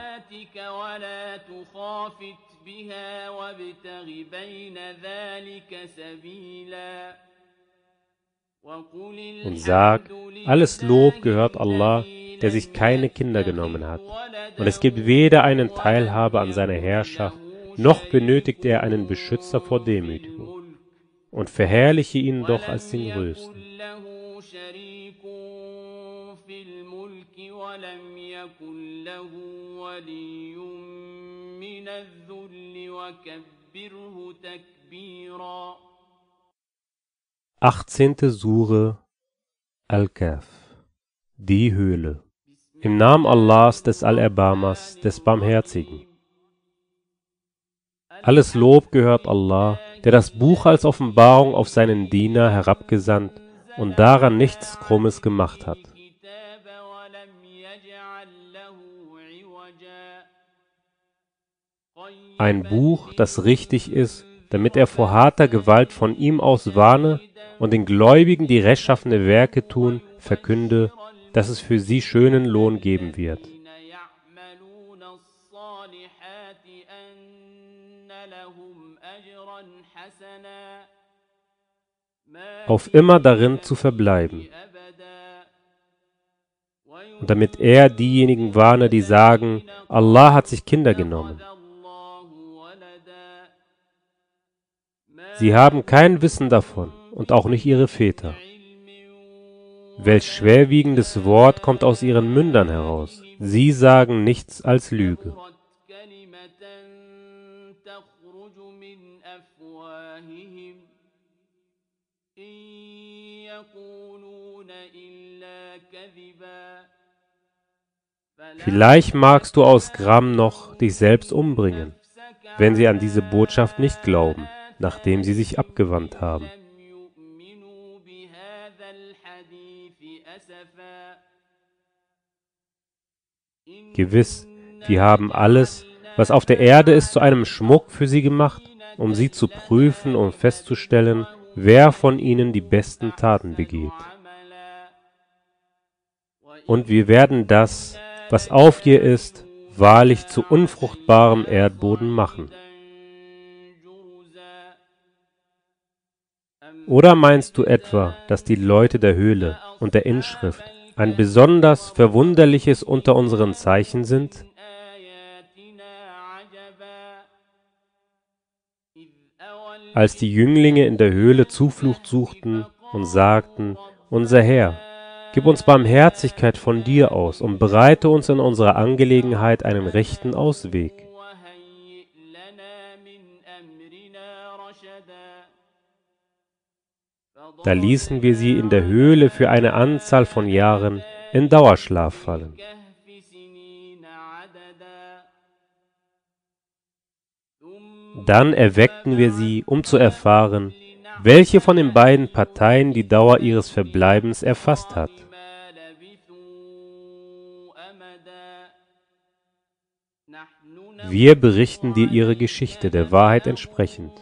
Und sag, alles Lob gehört Allah, der sich keine Kinder genommen hat. Und es gibt weder einen Teilhabe an seiner Herrschaft, noch benötigt er einen Beschützer vor Demütigung. Und verherrliche ihn doch als den Größten. ولم يكن له ولي من الذل وكبره تكبيرا 18. Sure Al-Kahf Die Höhle Im Namen Allahs des Allerbarmers, des Barmherzigen. Alles Lob gehört Allah, der das Buch als Offenbarung auf seinen Diener herabgesandt und daran nichts Krummes gemacht hat. ein Buch, das richtig ist, damit er vor harter Gewalt von ihm aus warne und den Gläubigen, die rechtschaffene Werke tun, verkünde, dass es für sie schönen Lohn geben wird. Auf immer darin zu verbleiben. Und damit er diejenigen warne, die sagen, Allah hat sich Kinder genommen. Sie haben kein Wissen davon und auch nicht ihre Väter. Welch schwerwiegendes Wort kommt aus ihren Mündern heraus. Sie sagen nichts als Lüge. Vielleicht magst du aus Gramm noch dich selbst umbringen, wenn sie an diese Botschaft nicht glauben, nachdem sie sich abgewandt haben. Gewiss, wir haben alles, was auf der Erde ist, zu einem Schmuck für sie gemacht, um sie zu prüfen und festzustellen, wer von ihnen die besten Taten begeht. Und wir werden das, was auf dir ist, wahrlich zu unfruchtbarem Erdboden machen. Oder meinst du etwa, dass die Leute der Höhle und der Inschrift ein besonders verwunderliches unter unseren Zeichen sind? Als die Jünglinge in der Höhle Zuflucht suchten und sagten, unser Herr, gib uns Barmherzigkeit von dir aus und bereite uns in unserer Angelegenheit einen rechten Ausweg. Da ließen wir sie in der Höhle für eine Anzahl von Jahren in Dauerschlaf fallen. Dann erweckten wir sie, um zu erfahren, welche von den beiden Parteien die Dauer ihres Verbleibens erfasst hat. Wir berichten dir ihre Geschichte der Wahrheit entsprechend.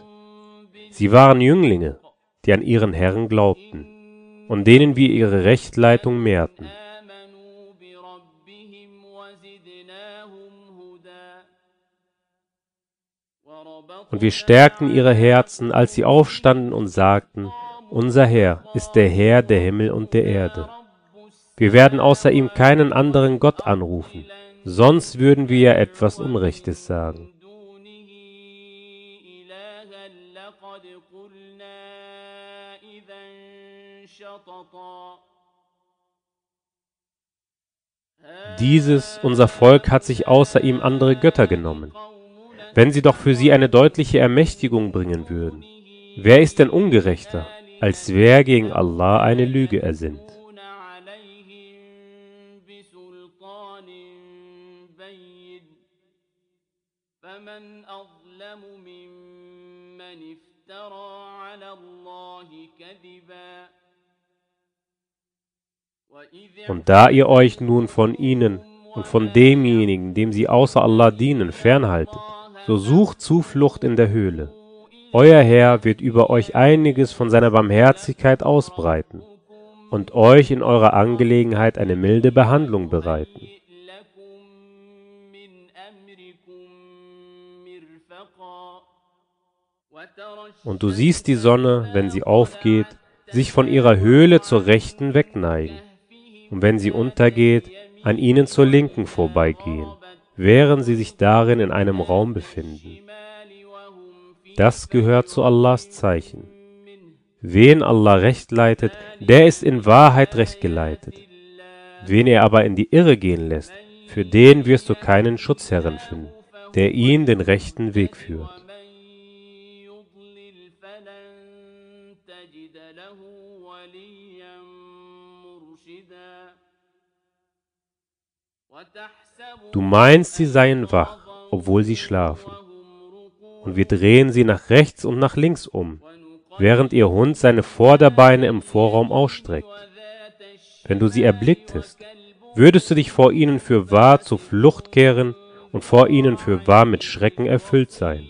Sie waren Jünglinge, die an ihren Herrn glaubten und denen wir ihre Rechtleitung mehrten. Und wir stärkten ihre Herzen, als sie aufstanden und sagten, unser Herr ist der Herr der Himmel und der Erde. Wir werden außer ihm keinen anderen Gott anrufen, sonst würden wir ja etwas Unrechtes sagen. Dieses, unser Volk, hat sich außer ihm andere Götter genommen. Wenn sie doch für sie eine deutliche Ermächtigung bringen würden. Wer ist denn ungerechter, als wer gegen Allah eine Lüge ersinnt? Und da ihr euch nun von ihnen und von demjenigen, dem sie außer Allah dienen, fernhaltet, so sucht Zuflucht in der Höhle. Euer Herr wird über euch einiges von seiner Barmherzigkeit ausbreiten und euch in eurer Angelegenheit eine milde Behandlung bereiten. Und du siehst die Sonne, wenn sie aufgeht, sich von ihrer Höhle zur Rechten wegneigen und wenn sie untergeht, an ihnen zur Linken vorbeigehen, während sie sich darin in einem Raum befinden. Das gehört zu Allahs Zeichen. Wen Allah recht leitet, der ist in Wahrheit recht geleitet. Wen er aber in die Irre gehen lässt, für den wirst du keinen Schutzherren finden, der ihn den rechten Weg führt. Du meinst, sie seien wach, obwohl sie schlafen. Und wir drehen sie nach rechts und nach links um, während ihr Hund seine Vorderbeine im Vorraum ausstreckt. Wenn du sie erblicktest, würdest du dich vor ihnen für wahr zur Flucht kehren und vor ihnen für wahr mit Schrecken erfüllt sein.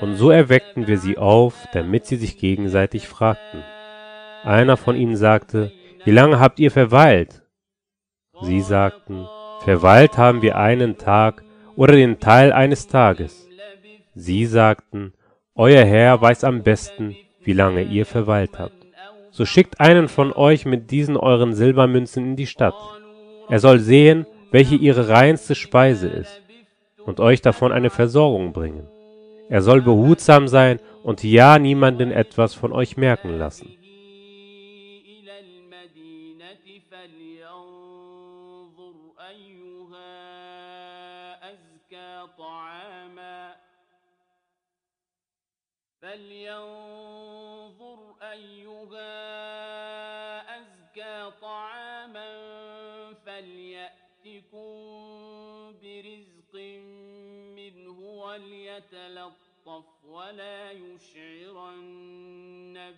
Und so erweckten wir sie auf, damit sie sich gegenseitig fragten. Einer von ihnen sagte, wie lange habt ihr verweilt? Sie sagten, verweilt haben wir einen Tag oder den Teil eines Tages. Sie sagten, euer Herr weiß am besten, wie lange ihr verweilt habt. So schickt einen von euch mit diesen euren Silbermünzen in die Stadt. Er soll sehen, welche ihre reinste Speise ist, und euch davon eine Versorgung bringen. Er soll behutsam sein und ja niemanden etwas von euch merken lassen. إلى المدينة فلينظر أيها أزكى طعاما فلينظر أيها أزكى طعاما فليأتكم برزق منه وليتلطف ولا يشعرن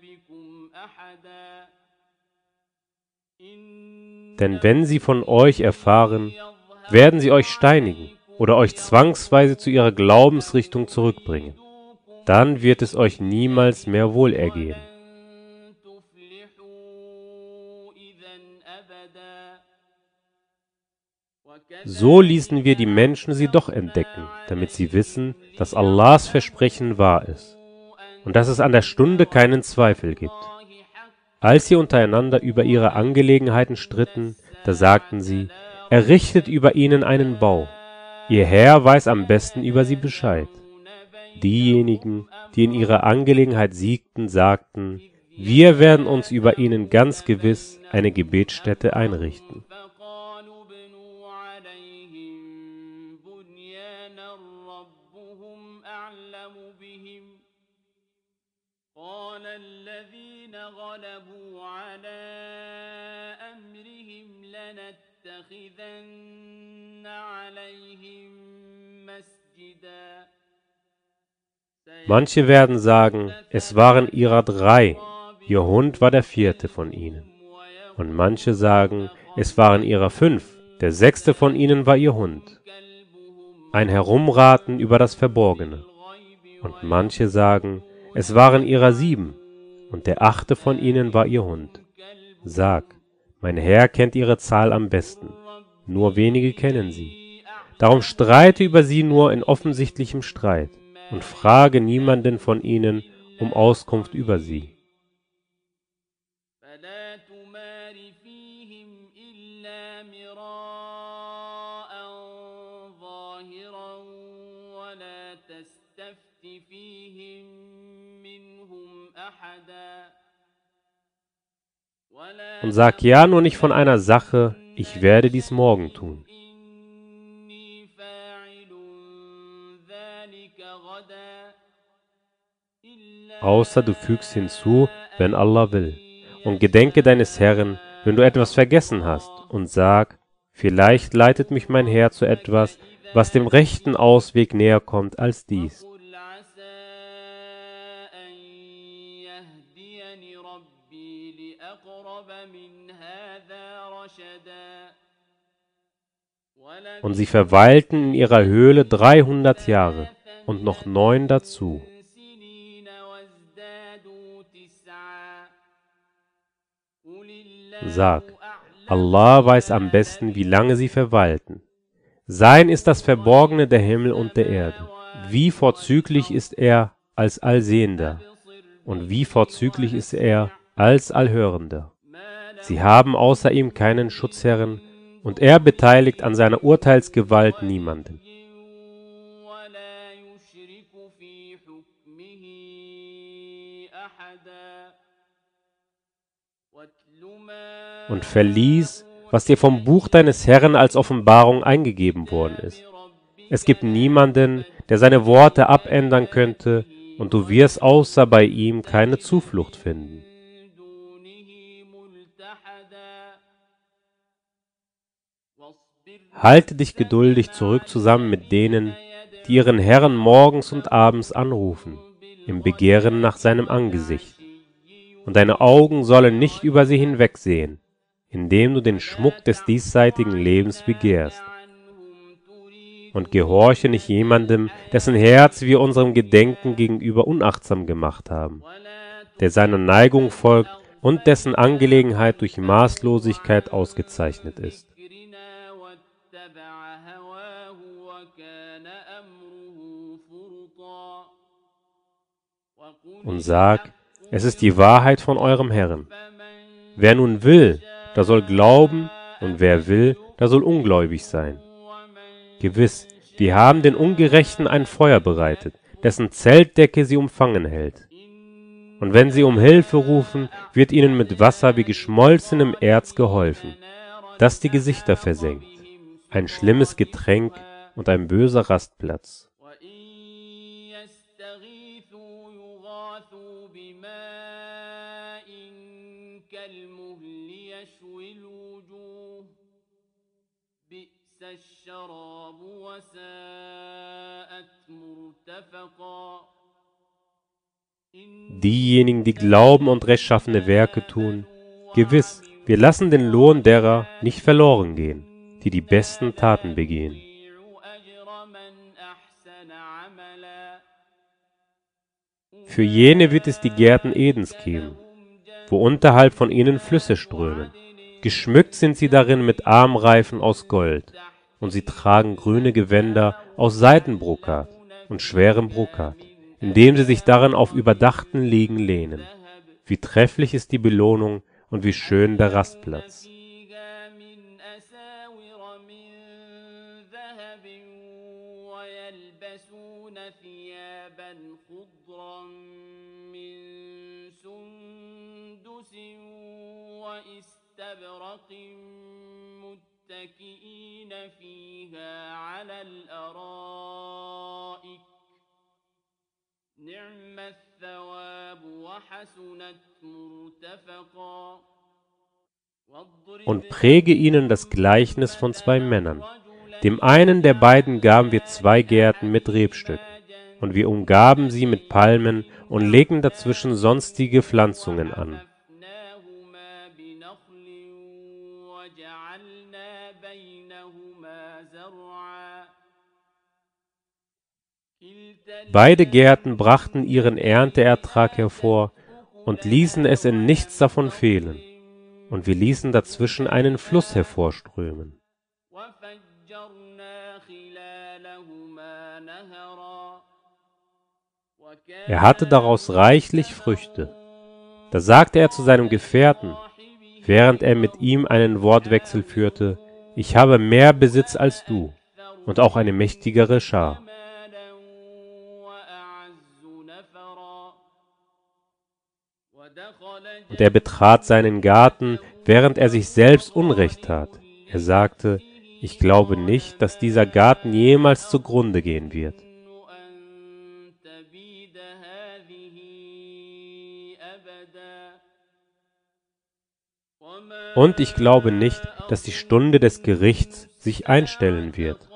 بكم أحدا Denn wenn sie von euch erfahren, werden sie euch steinigen oder euch zwangsweise zu ihrer Glaubensrichtung zurückbringen. Dann wird es euch niemals mehr wohlergehen. So ließen wir die Menschen sie doch entdecken, damit sie wissen, dass Allahs Versprechen wahr ist und dass es an der Stunde keinen Zweifel gibt. Als sie untereinander über ihre Angelegenheiten stritten, da sagten sie, errichtet über ihnen einen Bau. Ihr Herr weiß am besten über sie Bescheid. Diejenigen, die in ihrer Angelegenheit siegten, sagten, wir werden uns über ihnen ganz gewiss eine Gebetsstätte einrichten. غلبوا على أمرهم لنتخذن عليهم مسجدا Manche werden sagen, es waren ihrer drei, ihr Hund war der vierte von ihnen. Und manche sagen, es waren ihrer fünf, der sechste von ihnen war ihr Hund. Ein Herumraten über das Verborgene. Und manche sagen, es waren ihrer sieben, und der achte von ihnen war ihr Hund. Sag, mein Herr kennt ihre Zahl am besten, nur wenige kennen sie. Darum streite über sie nur in offensichtlichem Streit und frage niemanden von ihnen um Auskunft über sie. Und sag ja nur nicht von einer Sache, ich werde dies morgen tun. Außer du fügst hinzu, wenn Allah will. Und gedenke deines Herrn, wenn du etwas vergessen hast, und sag, vielleicht leitet mich mein Herr zu etwas, was dem rechten Ausweg näher kommt als dies. und sie verweilten in ihrer Höhle 300 Jahre und noch neun dazu. Sag, Allah weiß am besten, wie lange sie verweilten. Sein ist das Verborgene der Himmel und der Erde. Wie vorzüglich ist er als Allsehender und wie vorzüglich ist er als Allhörender. Sie haben außer ihm keinen Schutzherrn, und er beteiligt an seiner Urteilsgewalt niemanden. Und verließ, was dir vom Buch deines Herrn als Offenbarung eingegeben worden ist. Es gibt niemanden, der seine Worte abändern könnte, und du wirst außer bei ihm keine Zuflucht finden. Halte dich geduldig zurück zusammen mit denen, die ihren Herrn morgens und abends anrufen, im Begehren nach seinem Angesicht. Und deine Augen sollen nicht über sie hinwegsehen, indem du den Schmuck des diesseitigen Lebens begehrst. Und gehorche nicht jemandem, dessen Herz wir unserem Gedenken gegenüber unachtsam gemacht haben, der seiner Neigung folgt und dessen Angelegenheit durch Maßlosigkeit ausgezeichnet ist. Und sag, es ist die Wahrheit von eurem Herrn. Wer nun will, der soll glauben, und wer will, der soll ungläubig sein. Gewiss, wir haben den Ungerechten ein Feuer bereitet, dessen Zeltdecke sie umfangen hält. Und wenn sie um Hilfe rufen, wird ihnen mit Wasser wie geschmolzenem Erz geholfen, das die Gesichter versenkt. Ein schlimmes Getränk und ein böser Rastplatz. بئس الشراب وساءت مرتفقا Diejenigen, die glauben und rechtschaffene Werke tun, gewiss, wir lassen den Lohn derer nicht verloren gehen, die die besten Taten begehen. أجر من أحسن عملا Für jene wird es die Gärten Edens geben, wo unterhalb von ihnen Flüsse strömen. Geschmückt sind sie darin mit Armreifen aus Gold, und sie tragen grüne Gewänder aus Seidenbrokat und schwerem Brokat, indem sie sich darin auf überdachten Liegen lehnen. Wie trefflich ist die Belohnung und wie schön der Rastplatz. فيها متكئين فيها على الأرائك نعم الثواب وحسنت مرتفقا Und präge ihnen das Gleichnis von zwei Männern. Dem einen der beiden gaben wir zwei Gärten mit Rebstöcken, und wir umgaben sie mit Palmen und legten dazwischen sonstige Pflanzungen an. Beide Gärten brachten ihren Ernteertrag hervor und ließen es in nichts davon fehlen. Und wir ließen dazwischen einen Fluss hervorströmen. Er hatte daraus reichlich Früchte. Da sagte er zu seinem Gefährten, während er mit ihm einen Wortwechsel führte, ich habe mehr Besitz als du und auch eine mächtigere Schar. Und er betrat seinen Garten, während er sich selbst Unrecht tat. Er sagte, ich glaube nicht, dass dieser Garten jemals zugrunde gehen wird. Und ich glaube nicht, dass die Stunde des Gerichts sich einstellen wird.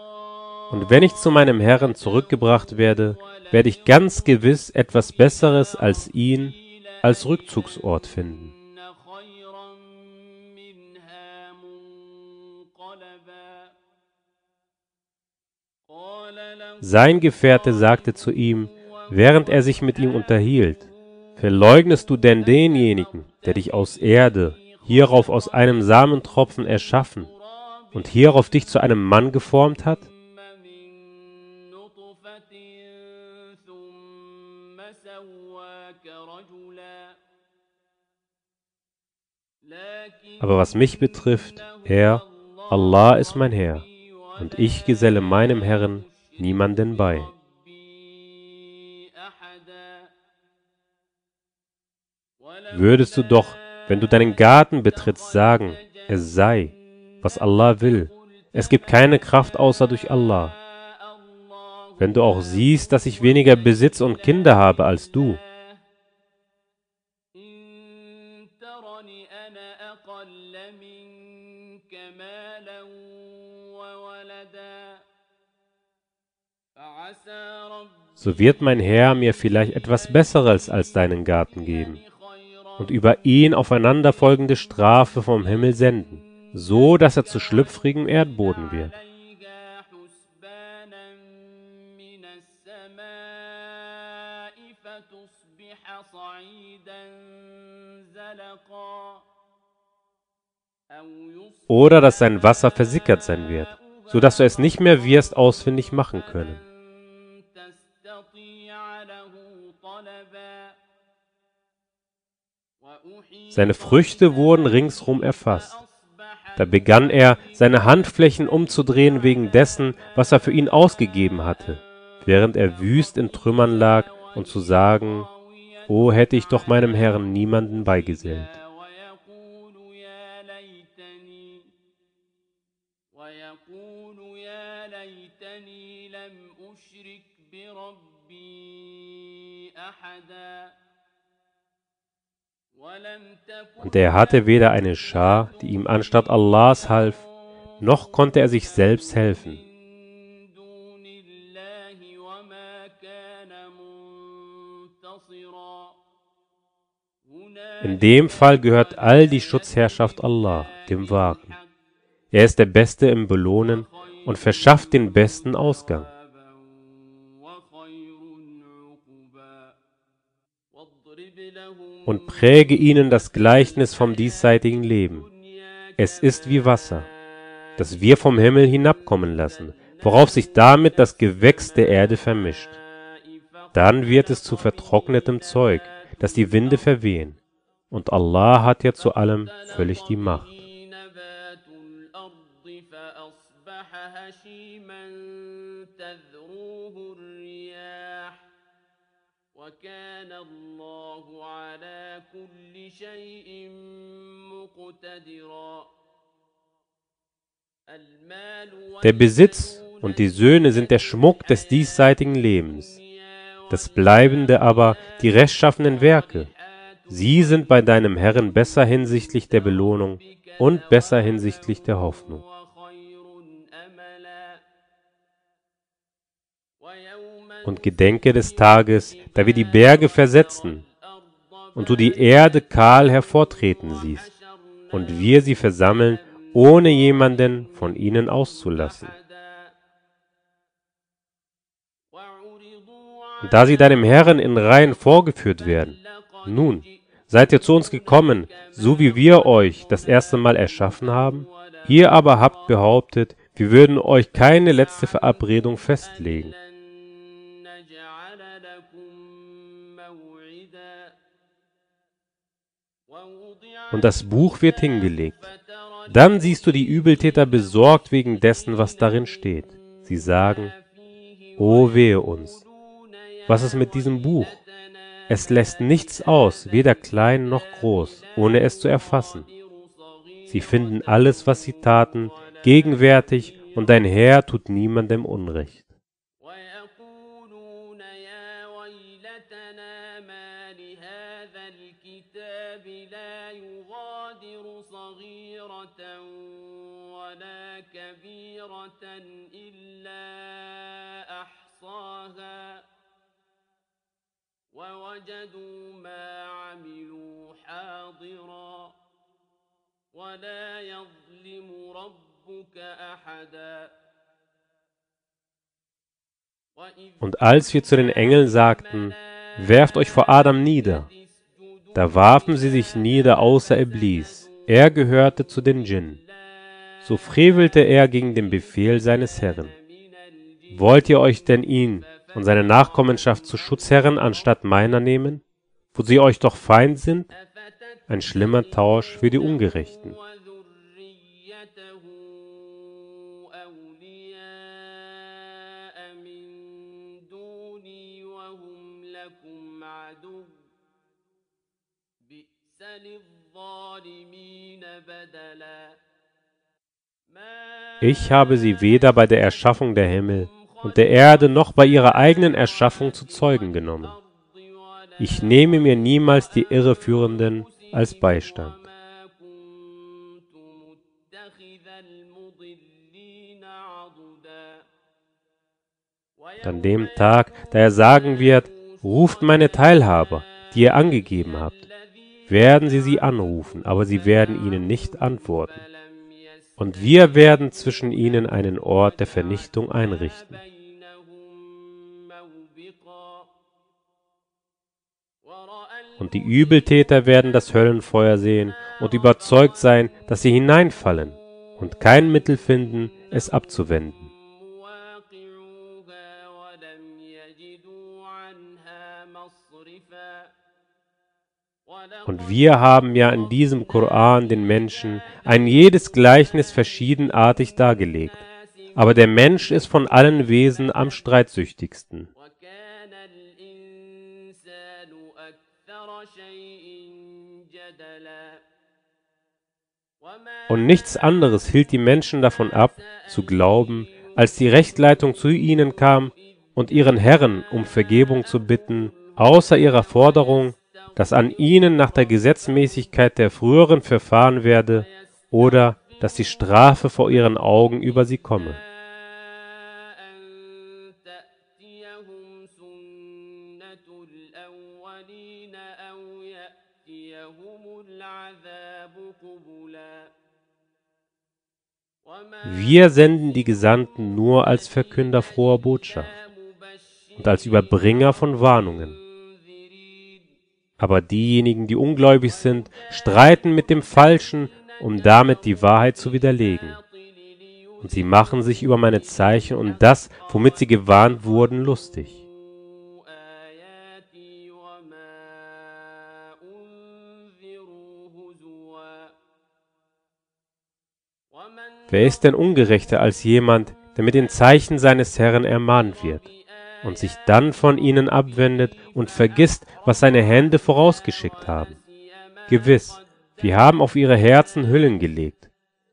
Und wenn ich zu meinem Herrn zurückgebracht werde, werde ich ganz gewiss etwas Besseres als ihn als Rückzugsort finden. Sein Gefährte sagte zu ihm, während er sich mit ihm unterhielt, Verleugnest du denn denjenigen, der dich aus Erde, hierauf aus einem Samentropfen erschaffen und hierauf dich zu einem Mann geformt hat? Aber was mich betrifft, Herr, Allah ist mein Herr, und ich geselle meinem Herrn niemanden bei. Würdest du doch, wenn du deinen Garten betrittst, sagen, es sei, was Allah will. Es gibt keine Kraft außer durch Allah. Wenn du auch siehst, dass ich weniger Besitz und Kinder habe als du, so wird mein Herr mir vielleicht etwas Besseres als deinen Garten geben und über ihn aufeinanderfolgende Strafe vom Himmel senden, so dass er zu schlüpfrigem Erdboden wird. Oder dass sein Wasser versickert sein wird, so dass du es nicht mehr wirst ausfindig machen können. Seine Früchte wurden ringsum erfasst. Da begann er, seine Handflächen umzudrehen wegen dessen, was er für ihn ausgegeben hatte, während er wüst in Trümmern lag, und zu sagen, O hätte ich doch meinem Herrn niemanden beigesellt. Und er hatte weder eine Schar, die ihm anstatt Allahs half, noch konnte er sich selbst helfen. In dem Fall gehört all die Schutzherrschaft Allah, dem Wahren. Er ist der Beste im Belohnen und verschafft den besten Ausgang. Und präge ihnen das Gleichnis vom diesseitigen Leben. Es ist wie Wasser, das wir vom Himmel hinabkommen lassen, worauf sich damit das Gewächs der Erde vermischt. Dann wird es zu vertrocknetem Zeug, das die Winde verwehen. Und Allah hat ja zu allem völlig die Macht. نبات الأرض فأصبح هشيما تذروه الرياح وكان الله على كل شيء مقتدرا المال Der Besitz und die Söhne sind der Schmuck des diesseitigen Lebens, das Bleibende aber die rechtschaffenen Werke. Sie sind bei deinem Herrn besser hinsichtlich der Belohnung und besser hinsichtlich der Hoffnung. Und gedenke des Tages, da wir die Berge versetzen und du die Erde kahl hervortreten siehst und wir sie versammeln, ohne jemanden von ihnen auszulassen. Und da sie deinem Herrn in Reihen vorgeführt werden, nun, seid ihr zu uns gekommen, so wie wir euch das erste Mal erschaffen haben? Ihr aber habt behauptet, wir würden euch keine letzte Verabredung festlegen. Und das Buch wird hingelegt. Dann siehst du die Übeltäter besorgt wegen dessen, was darin steht. Sie sagen, O wehe uns. Was ist mit diesem Buch? Es lässt nichts aus, weder klein noch groß, ohne es zu erfassen. Sie finden alles, was sie taten, gegenwärtig, und dein Herr tut niemandem Unrecht. كبيرة إلا أحصاها ووجدوا ما عملوا حاضرا ولا يظلم ربك أحدا Und als wir zu den Engeln sagten, werft euch vor Adam nieder, da warfen sie sich nieder außer Iblis. Er gehörte zu den Djinn. So frevelte er gegen den Befehl seines Herrn. Wollt ihr euch denn ihn und seine Nachkommenschaft zu Schutzherren anstatt meiner nehmen, wo sie euch doch Feind sind? Ein schlimmer Tausch für die Ungerechten. وذريته أولياء ich habe sie weder bei der Erschaffung der Himmel und der Erde noch bei ihrer eigenen Erschaffung zu Zeugen genommen. Ich nehme mir niemals die Irreführenden als Beistand. Und an dem Tag, da er sagen wird, ruft meine Teilhaber, die ihr angegeben habt, werden sie sie anrufen, aber sie werden ihnen nicht antworten und wir werden zwischen ihnen einen Ort der Vernichtung einrichten. Und die Übeltäter werden das Höllenfeuer sehen und überzeugt sein, dass sie hineinfallen und kein Mittel finden, es abzuwenden. Und wir haben ja in diesem Koran den Menschen ein jedes Gleichnis verschiedenartig dargelegt. Aber der Mensch ist von allen Wesen am streitsüchtigsten. Und nichts anderes hielt die Menschen davon ab, zu glauben, als die Rechtleitung zu ihnen kam und ihren Herren um Vergebung zu bitten, außer ihrer Forderung, dass an ihnen nach der Gesetzmäßigkeit der früheren verfahren werde oder dass die Strafe vor ihren Augen über sie komme. Wir senden die Gesandten nur als Verkünder froher Botschaft und als Überbringer von Warnungen. Aber diejenigen, die ungläubig sind, streiten mit dem Falschen, um damit die Wahrheit zu widerlegen. Und sie machen sich über meine Zeichen und das, womit sie gewarnt wurden, lustig. Wer ist denn ungerechter als jemand, der mit den Zeichen seines Herrn ermahnt wird? Und sich dann von ihnen abwendet und vergisst, was seine Hände vorausgeschickt haben? Gewiss, wir haben auf ihre Herzen Hüllen gelegt,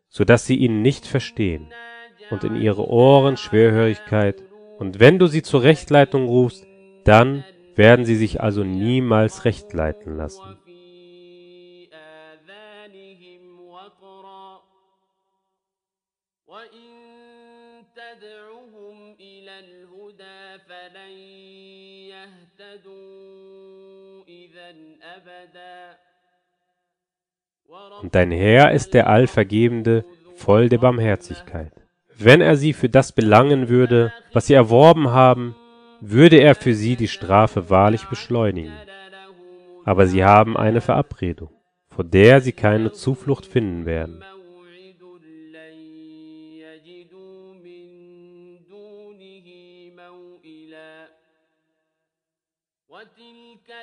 so dass sie ihn nicht verstehen, und in ihre Ohren Schwerhörigkeit, und wenn du sie zur Rechtleitung rufst, dann werden sie sich also niemals rechtleiten lassen. Und dein Herr ist der Allvergebende, voll der Barmherzigkeit. Wenn er sie für das belangen würde, was sie erworben haben, würde er für sie die Strafe wahrlich beschleunigen. Aber sie haben eine Verabredung, vor der sie keine Zuflucht finden werden.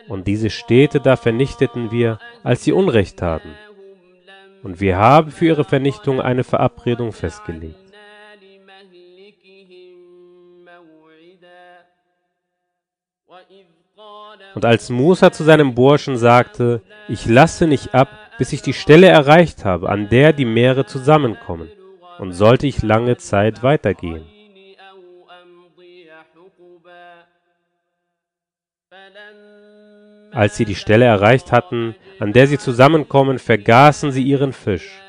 Und diese Städte da vernichteten wir, als sie Unrecht taten. Und wir haben für ihre Vernichtung eine Verabredung festgelegt. Und als Musa zu seinem Burschen sagte, ich lasse nicht ab, bis ich die Stelle erreicht habe, an der die Meere zusammenkommen, und sollte ich lange Zeit weitergehen. Als sie die Stelle erreicht hatten, an der sie zusammenkommen, vergaßen sie ihren Fisch.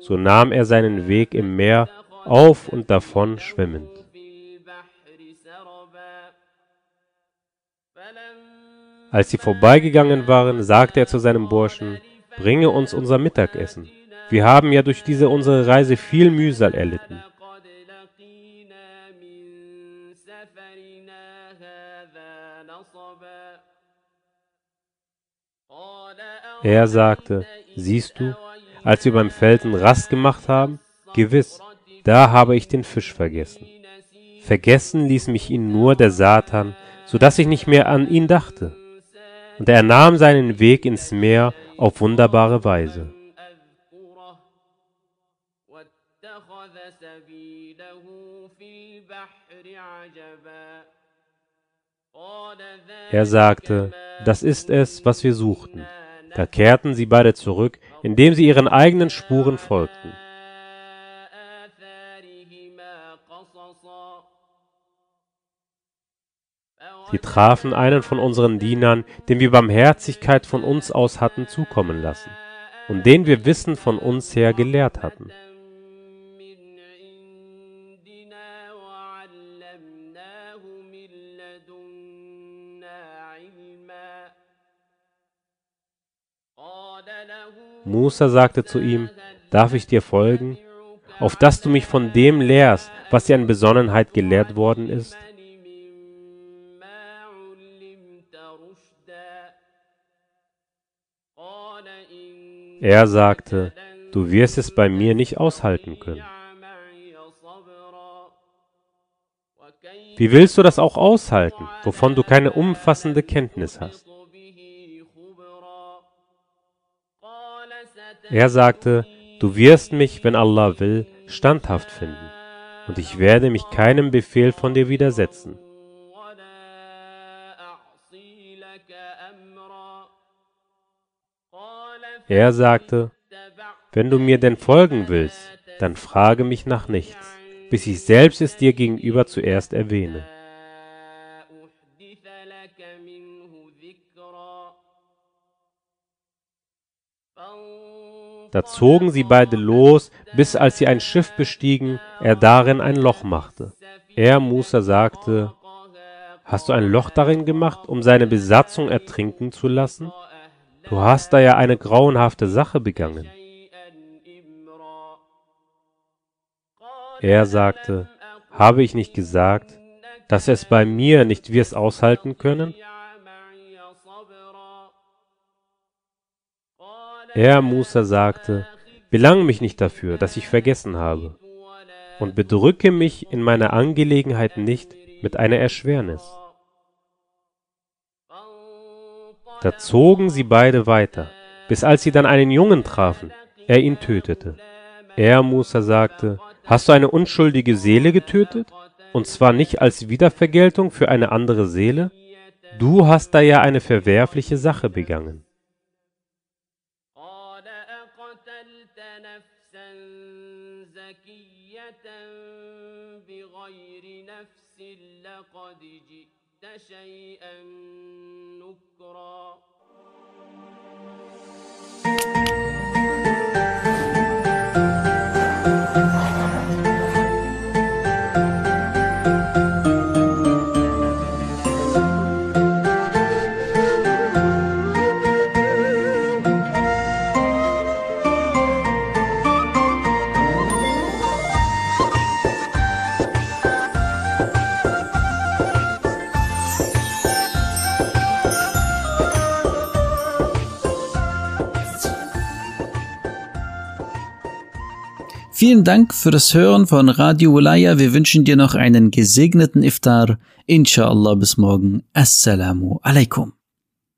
So nahm er seinen Weg im Meer auf und davon schwimmend. Als sie vorbeigegangen waren, sagte er zu seinem Burschen, bringe uns unser Mittagessen. Wir haben ja durch diese unsere Reise viel Mühsal erlitten. Er sagte, siehst du, als wir beim Felsen Rast gemacht haben? Gewiss, da habe ich den Fisch vergessen. Vergessen ließ mich ihn nur der Satan, so dass ich nicht mehr an ihn dachte. Und er nahm seinen Weg ins Meer auf wunderbare Weise. Er sagte, das ist es, was wir suchten. Da kehrten sie beide zurück, indem sie ihren eigenen Spuren folgten. Sie trafen einen von unseren Dienern, den wir Barmherzigkeit von uns aus hatten zukommen lassen und den wir Wissen von uns her gelehrt hatten. Musa sagte zu ihm, darf ich dir folgen, auf dass du mich von dem lehrst, was dir an Besonnenheit gelehrt worden ist? Er sagte, du wirst es bei mir nicht aushalten können. Wie willst du das auch aushalten, wovon du keine umfassende Kenntnis hast? Er sagte, du wirst mich, wenn Allah will, standhaft finden, und ich werde mich keinem Befehl von dir widersetzen. Er sagte, wenn du mir denn folgen willst, dann frage mich nach nichts, bis ich selbst es dir gegenüber zuerst erwähne. Da zogen sie beide los, bis als sie ein Schiff bestiegen, er darin ein Loch machte. Er, Musa, sagte, Hast du ein Loch darin gemacht, um seine Besatzung ertrinken zu lassen? Du hast da ja eine grauenhafte Sache begangen. Er sagte, habe ich nicht gesagt, dass es bei mir nicht wirst aushalten können? Er, Musa, sagte, belang mich nicht dafür, dass ich vergessen habe, und bedrücke mich in meiner Angelegenheit nicht mit einer Erschwernis. Da zogen sie beide weiter, bis als sie dann einen Jungen trafen, er ihn tötete. Er, Musa, sagte, hast du eine unschuldige Seele getötet? Und zwar nicht als Wiedervergeltung für eine andere Seele? Du hast da ja eine verwerfliche Sache begangen. شيئا نكرا. Vielen Dank für das Hören von Radio Ulaya. Wir wünschen dir noch einen gesegneten Iftar. Inshallah bis morgen. Assalamu alaikum.